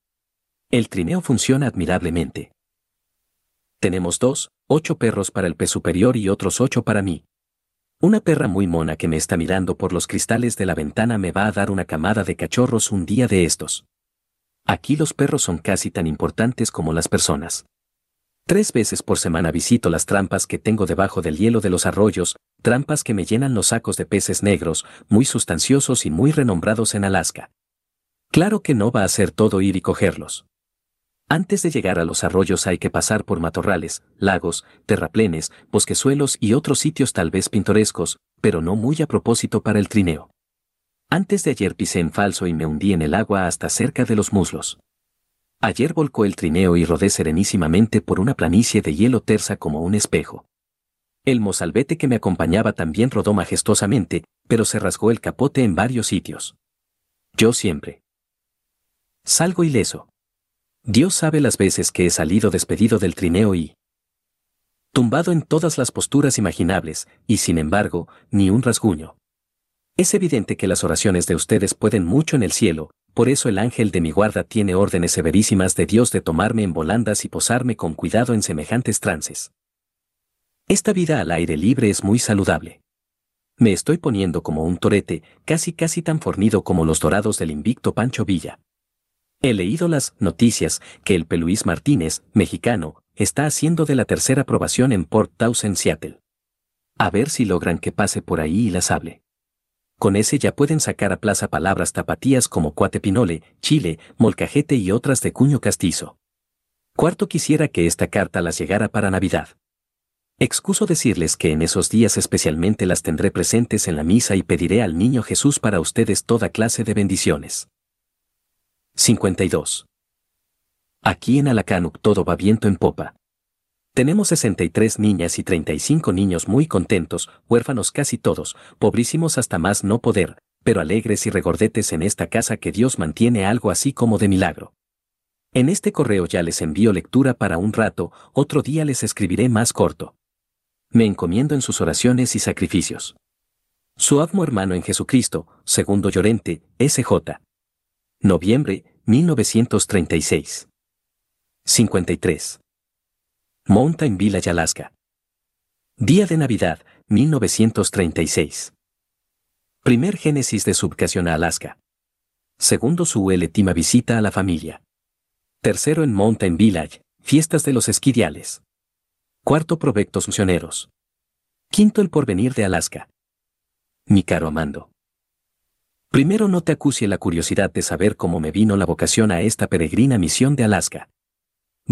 El trineo funciona admirablemente. Tenemos dos, ocho perros para el pez superior y otros ocho para mí. Una perra muy mona que me está mirando por los cristales de la ventana me va a dar una camada de cachorros un día de estos. Aquí los perros son casi tan importantes como las personas. Tres veces por semana visito las trampas que tengo debajo del hielo de los arroyos, trampas que me llenan los sacos de peces negros, muy sustanciosos y muy renombrados en Alaska. Claro que no va a ser todo ir y cogerlos. Antes de llegar a los arroyos hay que pasar por matorrales, lagos, terraplenes, bosquezuelos y otros sitios tal vez pintorescos, pero no muy a propósito para el trineo. Antes de ayer pisé en falso y me hundí en el agua hasta cerca de los muslos. Ayer volcó el trineo y rodé serenísimamente por una planicie de hielo tersa como un espejo. El mozalbete que me acompañaba también rodó majestuosamente, pero se rasgó el capote en varios sitios. Yo siempre. Salgo ileso. Dios sabe las veces que he salido despedido del trineo y tumbado en todas las posturas imaginables, y sin embargo, ni un rasguño. Es evidente que las oraciones de ustedes pueden mucho en el cielo, por eso el ángel de mi guarda tiene órdenes severísimas de Dios de tomarme en volandas y posarme con cuidado en semejantes trances. Esta vida al aire libre es muy saludable. Me estoy poniendo como un torete, casi casi tan fornido como los dorados del invicto Pancho Villa. He leído las noticias que el Peluís Martínez, mexicano, está haciendo de la tercera aprobación en Port Townsend, Seattle. A ver si logran que pase por ahí y las hable. Con ese ya pueden sacar a plaza palabras tapatías como cuatepinole, chile, molcajete y otras de cuño castizo. Cuarto quisiera que esta carta las llegara para Navidad. Excuso decirles que en esos días especialmente las tendré presentes en la misa y pediré al niño Jesús para ustedes toda clase de bendiciones. 52. Aquí en Alacanuc todo va viento en popa. Tenemos 63 niñas y 35 niños muy contentos, huérfanos casi todos, pobrísimos hasta más no poder, pero alegres y regordetes en esta casa que Dios mantiene algo así como de milagro. En este correo ya les envío lectura para un rato, otro día les escribiré más corto. Me encomiendo en sus oraciones y sacrificios. Su amo hermano en Jesucristo, segundo Llorente, S.J. Noviembre, 1936. 53. Mountain Village, Alaska. Día de Navidad, 1936. Primer génesis de subcación a Alaska. Segundo su última visita a la familia. Tercero en Mountain Village, fiestas de los esquidiales. Cuarto provectos misioneros. Quinto el porvenir de Alaska. Mi caro Amando. Primero no te acucie la curiosidad de saber cómo me vino la vocación a esta peregrina misión de Alaska.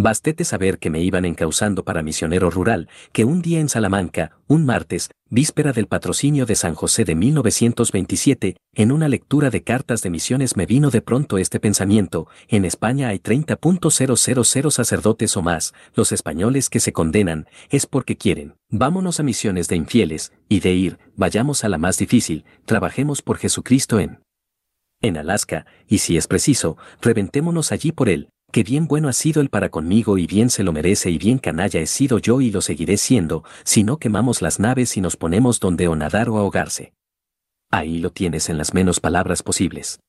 Bastete saber que me iban encausando para misionero rural, que un día en Salamanca, un martes, víspera del patrocinio de San José de 1927, en una lectura de cartas de misiones me vino de pronto este pensamiento, en España hay 30.000 sacerdotes o más, los españoles que se condenan, es porque quieren, vámonos a misiones de infieles, y de ir, vayamos a la más difícil, trabajemos por Jesucristo en en Alaska, y si es preciso, reventémonos allí por él, que bien bueno ha sido él para conmigo y bien se lo merece y bien canalla he sido yo y lo seguiré siendo, si no quemamos las naves y nos ponemos donde o nadar o ahogarse. Ahí lo tienes en las menos palabras posibles.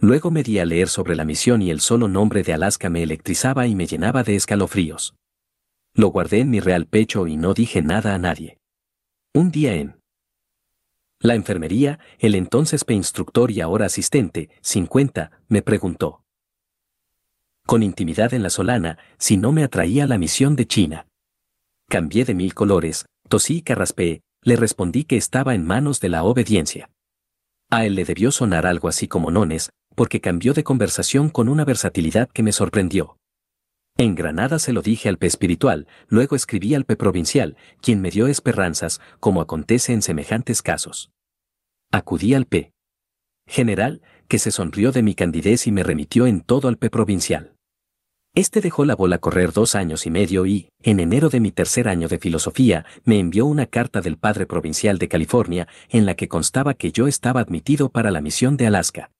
Luego me di a leer sobre la misión y el solo nombre de Alaska me electrizaba y me llenaba de escalofríos. Lo guardé en mi real pecho y no dije nada a nadie. Un día en la enfermería, el entonces P instructor y ahora asistente, 50, me preguntó con intimidad en la solana, si no me atraía la misión de China. Cambié de mil colores, tosí y carraspeé, le respondí que estaba en manos de la obediencia. A él le debió sonar algo así como nones, porque cambió de conversación con una versatilidad que me sorprendió. En Granada se lo dije al P espiritual, luego escribí al P provincial, quien me dio esperanzas, como acontece en semejantes casos. Acudí al P. General, que se sonrió de mi candidez y me remitió en todo al P provincial. Este dejó la bola correr dos años y medio y, en enero de mi tercer año de filosofía, me envió una carta del padre provincial de California en la que constaba que yo estaba admitido para la misión de Alaska.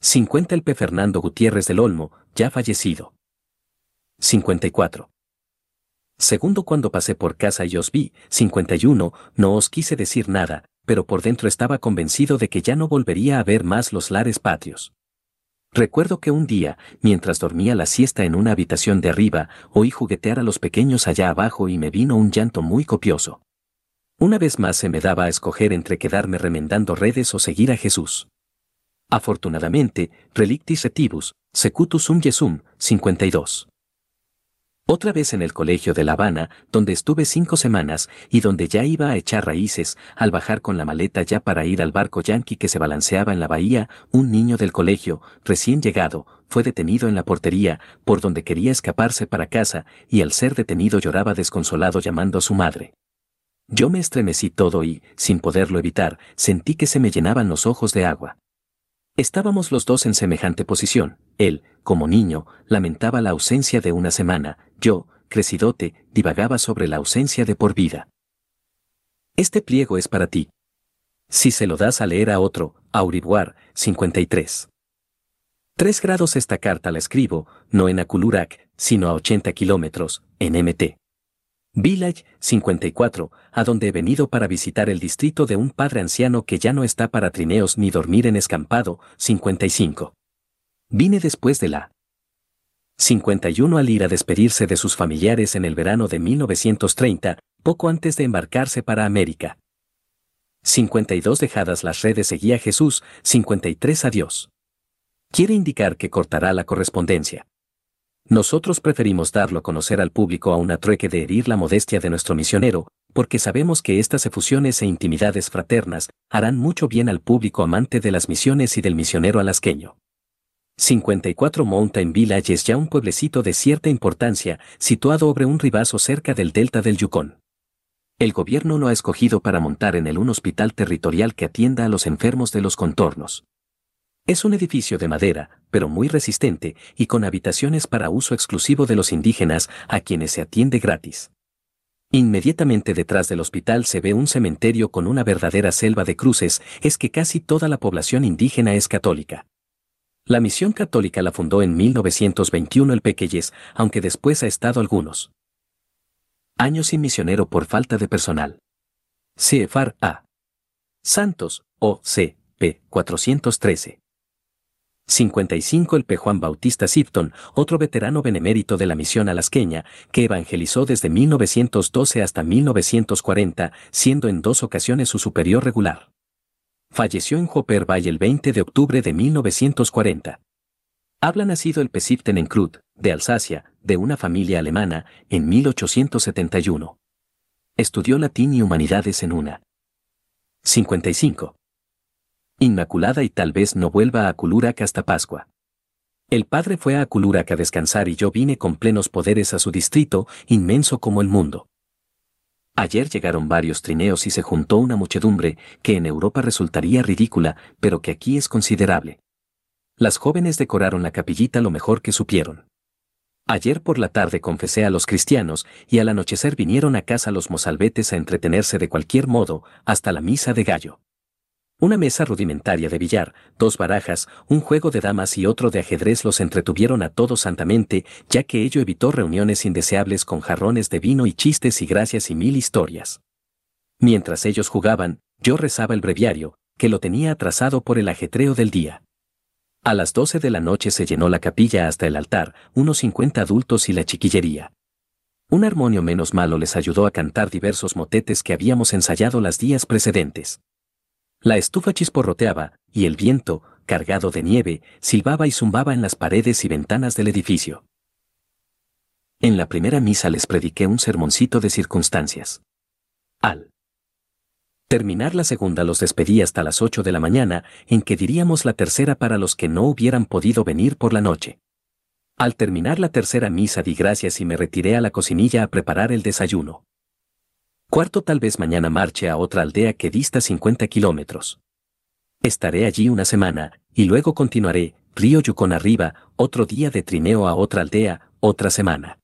50 el P. Fernando Gutiérrez del Olmo, ya fallecido. 54. Segundo cuando pasé por casa y os vi, 51, no os quise decir nada, pero por dentro estaba convencido de que ya no volvería a ver más los lares patrios. Recuerdo que un día, mientras dormía la siesta en una habitación de arriba, oí juguetear a los pequeños allá abajo y me vino un llanto muy copioso. Una vez más se me daba a escoger entre quedarme remendando redes o seguir a Jesús. Afortunadamente, relictis etibus, secutus sum Jesum, 52. Otra vez en el colegio de La Habana, donde estuve cinco semanas y donde ya iba a echar raíces, al bajar con la maleta ya para ir al barco yanqui que se balanceaba en la bahía, un niño del colegio, recién llegado, fue detenido en la portería, por donde quería escaparse para casa, y al ser detenido lloraba desconsolado llamando a su madre. Yo me estremecí todo y, sin poderlo evitar, sentí que se me llenaban los ojos de agua. Estábamos los dos en semejante posición. Él, como niño, lamentaba la ausencia de una semana, yo, crecidote, divagaba sobre la ausencia de por vida. Este pliego es para ti. Si se lo das a leer a otro, Auribuar, 53. Tres grados esta carta la escribo, no en Akulurak, sino a 80 kilómetros, en MT. Village 54, a donde he venido para visitar el distrito de un padre anciano que ya no está para trineos ni dormir en escampado, 55. Vine después de la 51 al ir a despedirse de sus familiares en el verano de 1930, poco antes de embarcarse para América. 52 dejadas las redes seguía Jesús, 53 adiós. Quiere indicar que cortará la correspondencia. Nosotros preferimos darlo a conocer al público a una trueque de herir la modestia de nuestro misionero, porque sabemos que estas efusiones e intimidades fraternas harán mucho bien al público amante de las misiones y del misionero alasqueño. 54 Mountain Village es ya un pueblecito de cierta importancia, situado sobre un ribazo cerca del delta del Yukon. El gobierno lo ha escogido para montar en él un hospital territorial que atienda a los enfermos de los contornos. Es un edificio de madera, pero muy resistente y con habitaciones para uso exclusivo de los indígenas, a quienes se atiende gratis. Inmediatamente detrás del hospital se ve un cementerio con una verdadera selva de cruces, es que casi toda la población indígena es católica. La misión católica la fundó en 1921 el Pequeyes, aunque después ha estado algunos años sin misionero por falta de personal. CFAR A. Santos, O. C. P. 413. 55 El P. Juan Bautista Sifton, otro veterano benemérito de la misión alasqueña, que evangelizó desde 1912 hasta 1940, siendo en dos ocasiones su superior regular. Falleció en Hopper Bay el 20 de octubre de 1940. Habla nacido el Pesiften en de Alsacia, de una familia alemana, en 1871. Estudió latín y humanidades en una. 55. Inmaculada y tal vez no vuelva a Kulurac hasta Pascua. El padre fue a Kulurac a descansar y yo vine con plenos poderes a su distrito, inmenso como el mundo. Ayer llegaron varios trineos y se juntó una muchedumbre que en Europa resultaría ridícula, pero que aquí es considerable. Las jóvenes decoraron la capillita lo mejor que supieron. Ayer por la tarde confesé a los cristianos y al anochecer vinieron a casa los mozalbetes a entretenerse de cualquier modo, hasta la misa de gallo. Una mesa rudimentaria de billar, dos barajas, un juego de damas y otro de ajedrez los entretuvieron a todos santamente, ya que ello evitó reuniones indeseables con jarrones de vino y chistes y gracias y mil historias. Mientras ellos jugaban, yo rezaba el breviario, que lo tenía atrasado por el ajetreo del día. A las doce de la noche se llenó la capilla hasta el altar, unos cincuenta adultos y la chiquillería. Un armonio menos malo les ayudó a cantar diversos motetes que habíamos ensayado las días precedentes. La estufa chisporroteaba, y el viento, cargado de nieve, silbaba y zumbaba en las paredes y ventanas del edificio. En la primera misa les prediqué un sermoncito de circunstancias. Al terminar la segunda los despedí hasta las ocho de la mañana, en que diríamos la tercera para los que no hubieran podido venir por la noche. Al terminar la tercera misa di gracias y me retiré a la cocinilla a preparar el desayuno. Cuarto tal vez mañana marche a otra aldea que dista 50 kilómetros. Estaré allí una semana, y luego continuaré, río Yukon arriba, otro día de trineo a otra aldea, otra semana.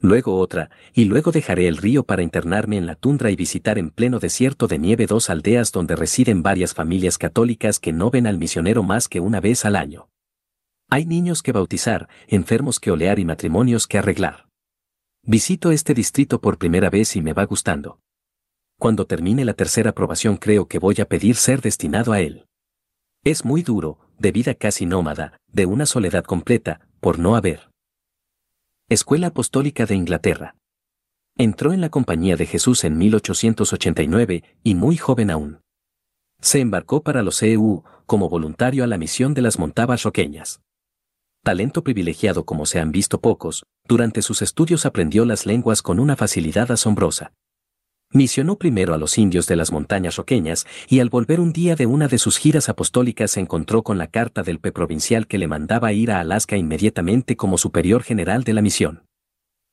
Luego otra, y luego dejaré el río para internarme en la tundra y visitar en pleno desierto de nieve dos aldeas donde residen varias familias católicas que no ven al misionero más que una vez al año. Hay niños que bautizar, enfermos que olear y matrimonios que arreglar. Visito este distrito por primera vez y me va gustando. Cuando termine la tercera aprobación creo que voy a pedir ser destinado a él. Es muy duro, de vida casi nómada, de una soledad completa, por no haber. Escuela Apostólica de Inglaterra. Entró en la Compañía de Jesús en 1889 y muy joven aún. Se embarcó para los EU como voluntario a la misión de las Montavas Roqueñas. Talento privilegiado como se han visto pocos, durante sus estudios aprendió las lenguas con una facilidad asombrosa. Misionó primero a los indios de las montañas roqueñas y al volver un día de una de sus giras apostólicas se encontró con la carta del P provincial que le mandaba ir a Alaska inmediatamente como superior general de la misión.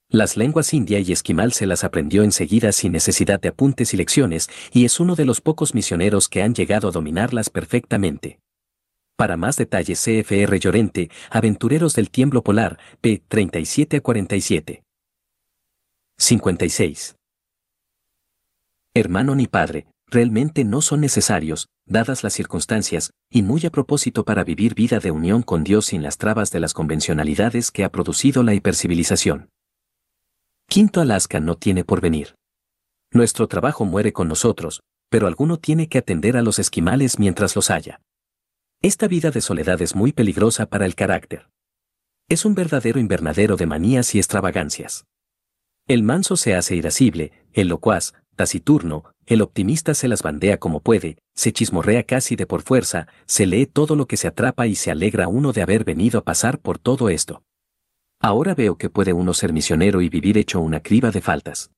Las lenguas india y esquimal se las aprendió enseguida sin necesidad de apuntes y lecciones y es uno de los pocos misioneros que han llegado a dominarlas perfectamente. Para más detalles CFR Llorente, Aventureros del Tiemblo Polar, p. 37 a 47. 56 hermano ni padre, realmente no son necesarios, dadas las circunstancias, y muy a propósito para vivir vida de unión con Dios sin las trabas de las convencionalidades que ha producido la hipercivilización. Quinto Alaska no tiene porvenir. Nuestro trabajo muere con nosotros, pero alguno tiene que atender a los esquimales mientras los haya. Esta vida de soledad es muy peligrosa para el carácter. Es un verdadero invernadero de manías y extravagancias. El manso se hace irascible, el locuaz, taciturno, el optimista se las bandea como puede, se chismorrea casi de por fuerza, se lee todo lo que se atrapa y se alegra uno de haber venido a pasar por todo esto. Ahora veo que puede uno ser misionero y vivir hecho una criba de faltas.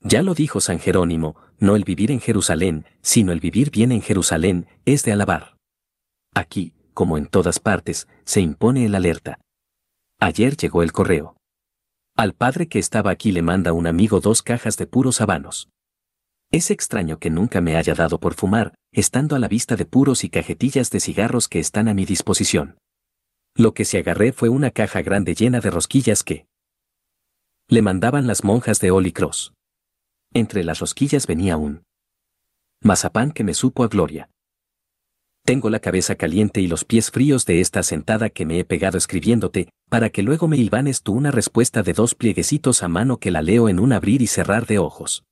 Ya lo dijo San Jerónimo, no el vivir en Jerusalén, sino el vivir bien en Jerusalén, es de alabar. Aquí, como en todas partes, se impone el alerta. Ayer llegó el correo. Al padre que estaba aquí le manda un amigo dos cajas de puros habanos. Es extraño que nunca me haya dado por fumar, estando a la vista de puros y cajetillas de cigarros que están a mi disposición. Lo que se agarré fue una caja grande llena de rosquillas que le mandaban las monjas de Holy Cross. Entre las rosquillas venía un mazapán que me supo a gloria. Tengo la cabeza caliente y los pies fríos de esta sentada que me he pegado escribiéndote, para que luego me hilvanes tú una respuesta de dos plieguecitos a mano que la leo en un abrir y cerrar de ojos.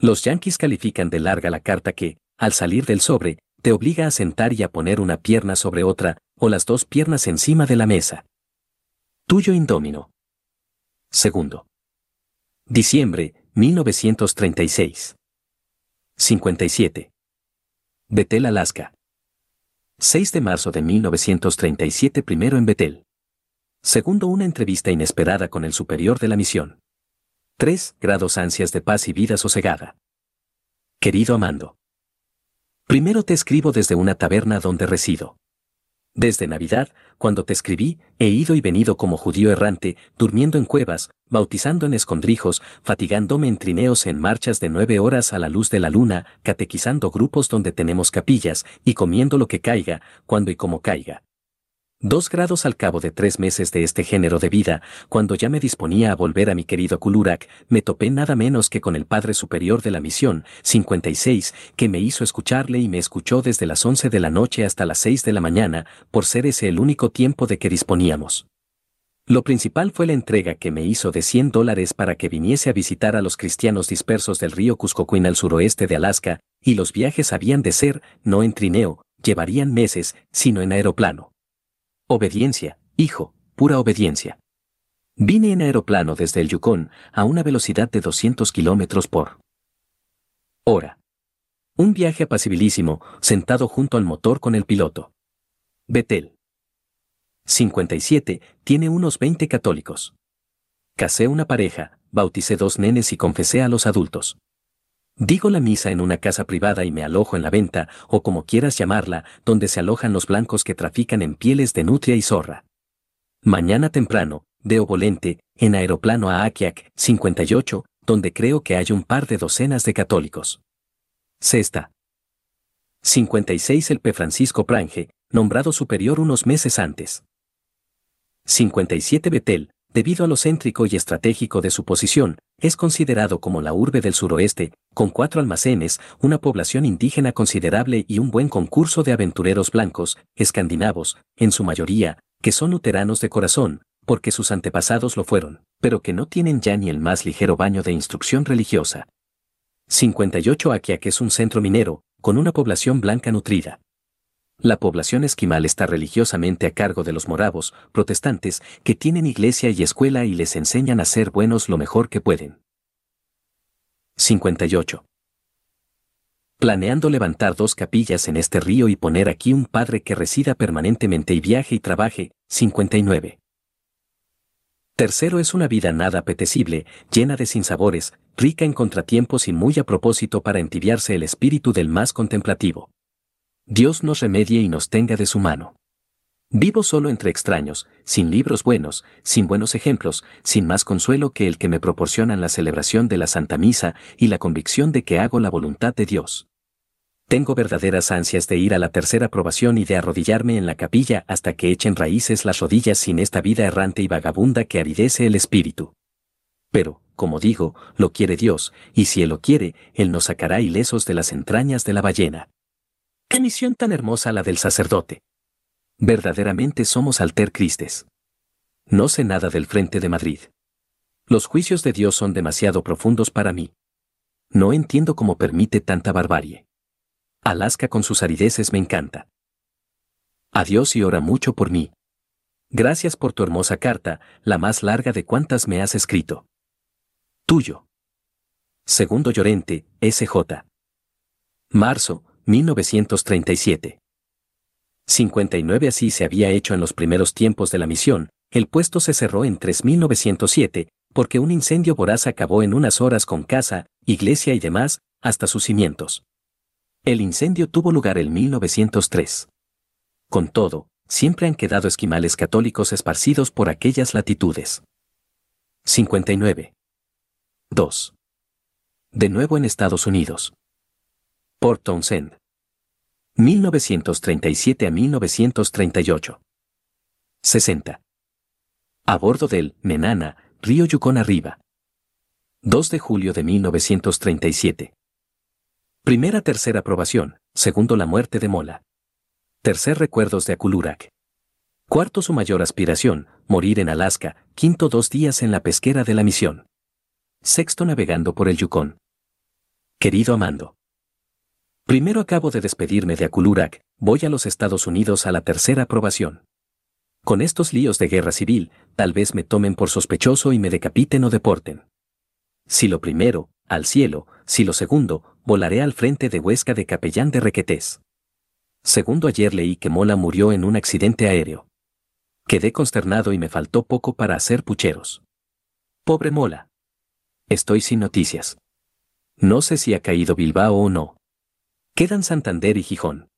Los yanquis califican de larga la carta que, al salir del sobre, te obliga a sentar y a poner una pierna sobre otra, o las dos piernas encima de la mesa. Tuyo indómino. Segundo. Diciembre, 1936. 57. Betel, Alaska. 6 de marzo de 1937 primero en Betel. Segundo una entrevista inesperada con el superior de la misión. 3 grados ansias de paz y vida sosegada. Querido Amando. Primero te escribo desde una taberna donde resido. Desde Navidad, cuando te escribí, he ido y venido como judío errante, durmiendo en cuevas, bautizando en escondrijos, fatigándome en trineos en marchas de nueve horas a la luz de la luna, catequizando grupos donde tenemos capillas, y comiendo lo que caiga, cuando y como caiga. Dos grados al cabo de tres meses de este género de vida, cuando ya me disponía a volver a mi querido Kulurak, me topé nada menos que con el Padre Superior de la Misión, 56, que me hizo escucharle y me escuchó desde las 11 de la noche hasta las 6 de la mañana, por ser ese el único tiempo de que disponíamos. Lo principal fue la entrega que me hizo de 100 dólares para que viniese a visitar a los cristianos dispersos del río Kuskokwin al suroeste de Alaska, y los viajes habían de ser, no en trineo, llevarían meses, sino en aeroplano. Obediencia, hijo, pura obediencia. Vine en aeroplano desde el Yukon a una velocidad de 200 kilómetros por hora. Un viaje apacibilísimo, sentado junto al motor con el piloto. Betel. 57, tiene unos 20 católicos. Casé una pareja, bauticé dos nenes y confesé a los adultos. Digo la misa en una casa privada y me alojo en la venta, o como quieras llamarla, donde se alojan los blancos que trafican en pieles de nutria y zorra. Mañana temprano, de Ovolente, en aeroplano a Akiak, 58, donde creo que hay un par de docenas de católicos. Sexta. 56 el P. Francisco Prange, nombrado superior unos meses antes. 57 Betel, debido a lo céntrico y estratégico de su posición, es considerado como la urbe del suroeste, con cuatro almacenes, una población indígena considerable y un buen concurso de aventureros blancos, escandinavos, en su mayoría, que son luteranos de corazón, porque sus antepasados lo fueron, pero que no tienen ya ni el más ligero baño de instrucción religiosa. 58 Akia que es un centro minero, con una población blanca nutrida. La población esquimal está religiosamente a cargo de los moravos, protestantes, que tienen iglesia y escuela y les enseñan a ser buenos lo mejor que pueden. 58. Planeando levantar dos capillas en este río y poner aquí un padre que resida permanentemente y viaje y trabaje. 59. Tercero es una vida nada apetecible, llena de sinsabores, rica en contratiempos y muy a propósito para entibiarse el espíritu del más contemplativo. Dios nos remedie y nos tenga de su mano. Vivo solo entre extraños, sin libros buenos, sin buenos ejemplos, sin más consuelo que el que me proporcionan la celebración de la Santa Misa y la convicción de que hago la voluntad de Dios. Tengo verdaderas ansias de ir a la tercera probación y de arrodillarme en la capilla hasta que echen raíces las rodillas sin esta vida errante y vagabunda que aridece el espíritu. Pero, como digo, lo quiere Dios, y si Él lo quiere, Él nos sacará ilesos de las entrañas de la ballena. ¡Qué misión tan hermosa la del sacerdote! Verdaderamente somos alter Cristes. No sé nada del frente de Madrid. Los juicios de Dios son demasiado profundos para mí. No entiendo cómo permite tanta barbarie. Alaska con sus arideces me encanta. Adiós y ora mucho por mí. Gracias por tu hermosa carta, la más larga de cuantas me has escrito. Tuyo. Segundo Llorente, S.J. Marzo, 1937. 59 Así se había hecho en los primeros tiempos de la misión, el puesto se cerró en 3907, porque un incendio voraz acabó en unas horas con casa, iglesia y demás, hasta sus cimientos. El incendio tuvo lugar en 1903. Con todo, siempre han quedado esquimales católicos esparcidos por aquellas latitudes. 59. 2. De nuevo en Estados Unidos. Port Townsend. 1937 a 1938. 60. A bordo del Menana, Río Yukon arriba. 2 de julio de 1937. Primera tercera aprobación, segundo la muerte de Mola. Tercer recuerdos de Akulurak. Cuarto su mayor aspiración, morir en Alaska, quinto dos días en la pesquera de la misión. Sexto navegando por el Yukon. Querido Amando. Primero acabo de despedirme de Akulurak, voy a los Estados Unidos a la tercera aprobación. Con estos líos de guerra civil, tal vez me tomen por sospechoso y me decapiten o deporten. Si lo primero, al cielo, si lo segundo, volaré al frente de Huesca de capellán de Requetés. Segundo ayer leí que Mola murió en un accidente aéreo. Quedé consternado y me faltó poco para hacer pucheros. Pobre Mola. Estoy sin noticias. No sé si ha caído Bilbao o no. Quedan Santander y Gijón.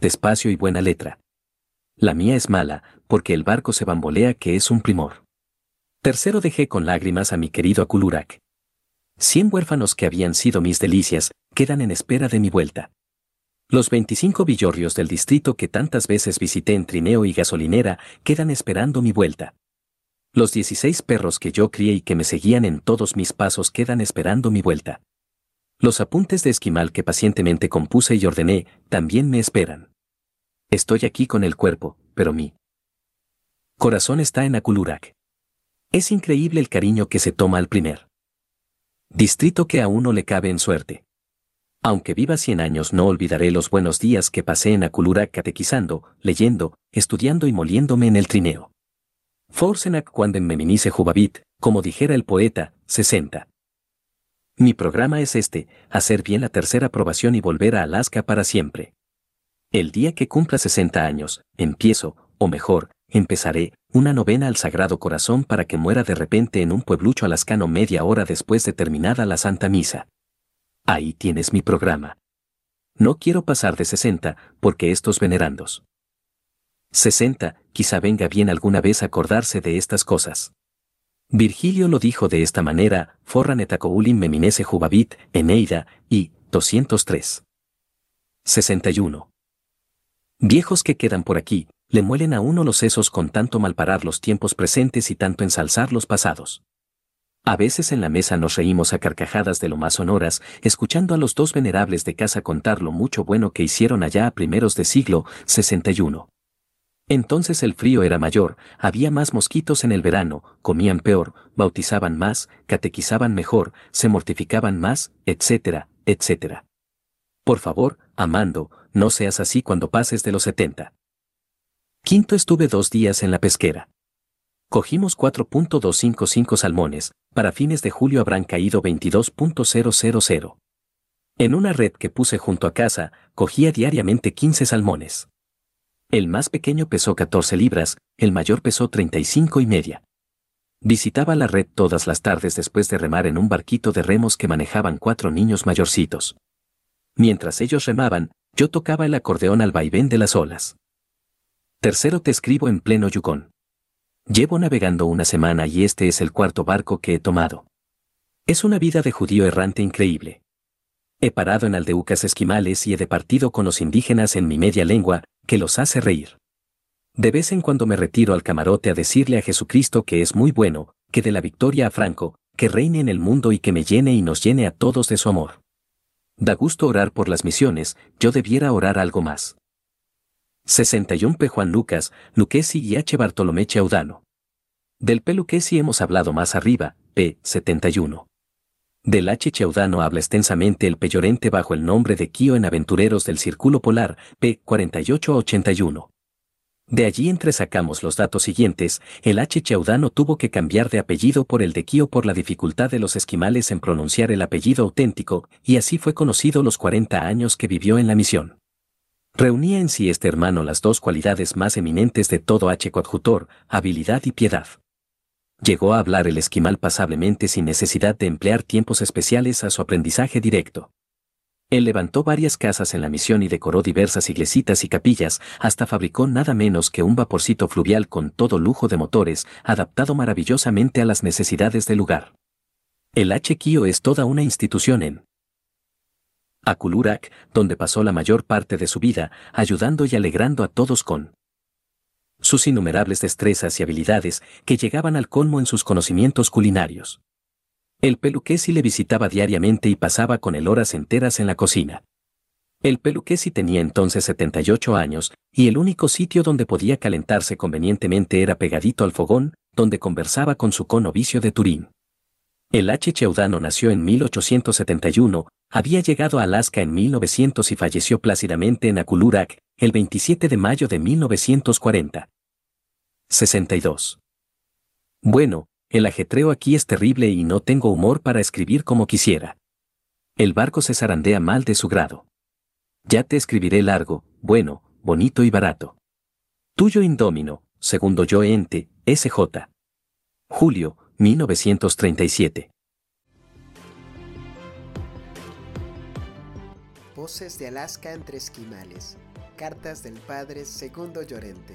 Despacio y buena letra. La mía es mala, porque el barco se bambolea que es un primor. Tercero dejé con lágrimas a mi querido Akulurak. Cien huérfanos que habían sido mis delicias, quedan en espera de mi vuelta. Los 25 villorrios del distrito que tantas veces visité en trineo y gasolinera quedan esperando mi vuelta. Los 16 perros que yo crié y que me seguían en todos mis pasos quedan esperando mi vuelta. Los apuntes de esquimal que pacientemente compuse y ordené también me esperan. Estoy aquí con el cuerpo, pero mi corazón está en Akulurak. Es increíble el cariño que se toma al primer distrito que a uno le cabe en suerte. Aunque viva cien años no olvidaré los buenos días que pasé en Akulurak catequizando, leyendo, estudiando y moliéndome en el trineo. Forsenak cuando me minice jubabit, como dijera el poeta, 60. Mi programa es este, hacer bien la tercera aprobación y volver a Alaska para siempre. El día que cumpla 60 años, empiezo, o mejor, empezaré, una novena al Sagrado Corazón para que muera de repente en un pueblucho alascano media hora después de terminada la Santa Misa. Ahí tienes mi programa. No quiero pasar de 60, porque estos venerandos. 60, quizá venga bien alguna vez acordarse de estas cosas. Virgilio lo dijo de esta manera, forran etacoulim meminese jubabit, Eneida, y 203. 61. Viejos que quedan por aquí, le muelen a uno los sesos con tanto malparar los tiempos presentes y tanto ensalzar los pasados. A veces en la mesa nos reímos a carcajadas de lo más sonoras, escuchando a los dos venerables de casa contar lo mucho bueno que hicieron allá a primeros de siglo 61. Entonces el frío era mayor, había más mosquitos en el verano, comían peor, bautizaban más, catequizaban mejor, se mortificaban más, etcétera, etcétera. Por favor, Amando, no seas así cuando pases de los 70. Quinto estuve dos días en la pesquera. Cogimos 4.255 salmones, para fines de julio habrán caído 22.000. En una red que puse junto a casa, cogía diariamente 15 salmones. El más pequeño pesó 14 libras, el mayor pesó 35 y media. Visitaba la red todas las tardes después de remar en un barquito de remos que manejaban cuatro niños mayorcitos. Mientras ellos remaban, yo tocaba el acordeón al vaivén de las olas. Tercero te escribo en pleno Yukon. Llevo navegando una semana y este es el cuarto barco que he tomado. Es una vida de judío errante increíble. He parado en aldeucas esquimales y he departido con los indígenas en mi media lengua, que los hace reír. De vez en cuando me retiro al camarote a decirle a Jesucristo que es muy bueno, que de la victoria a Franco, que reine en el mundo y que me llene y nos llene a todos de su amor. Da gusto orar por las misiones, yo debiera orar algo más. 61 P. Juan Lucas, Luquesi y H. Bartolomé Cheudano. Del P. Hemos hablado más arriba, P. 71. Del H. Cheudano habla extensamente el peyorente bajo el nombre de Kio en Aventureros del Círculo Polar, p. 4881. De allí entresacamos los datos siguientes, el H. Cheudano tuvo que cambiar de apellido por el de Kio por la dificultad de los esquimales en pronunciar el apellido auténtico, y así fue conocido los 40 años que vivió en la misión. Reunía en sí este hermano las dos cualidades más eminentes de todo H. coadjutor, habilidad y piedad. Llegó a hablar el esquimal pasablemente sin necesidad de emplear tiempos especiales a su aprendizaje directo. Él levantó varias casas en la misión y decoró diversas iglesitas y capillas, hasta fabricó nada menos que un vaporcito fluvial con todo lujo de motores, adaptado maravillosamente a las necesidades del lugar. El H-Kio es toda una institución en Akulurak, donde pasó la mayor parte de su vida, ayudando y alegrando a todos con sus innumerables destrezas y habilidades que llegaban al colmo en sus conocimientos culinarios. El peluquesi le visitaba diariamente y pasaba con él horas enteras en la cocina. El peluquesi tenía entonces 78 años, y el único sitio donde podía calentarse convenientemente era pegadito al fogón, donde conversaba con su conovicio de Turín. El H. Cheudano nació en 1871, había llegado a Alaska en 1900 y falleció plácidamente en Akulurak, el 27 de mayo de 1940. 62. Bueno, el ajetreo aquí es terrible y no tengo humor para escribir como quisiera. El barco se zarandea mal de su grado. Ya te escribiré largo, bueno, bonito y barato. Tuyo indómino, segundo yo ente, SJ. Julio, 1937. Voces de Alaska entre esquimales. Cartas del Padre Segundo Llorente.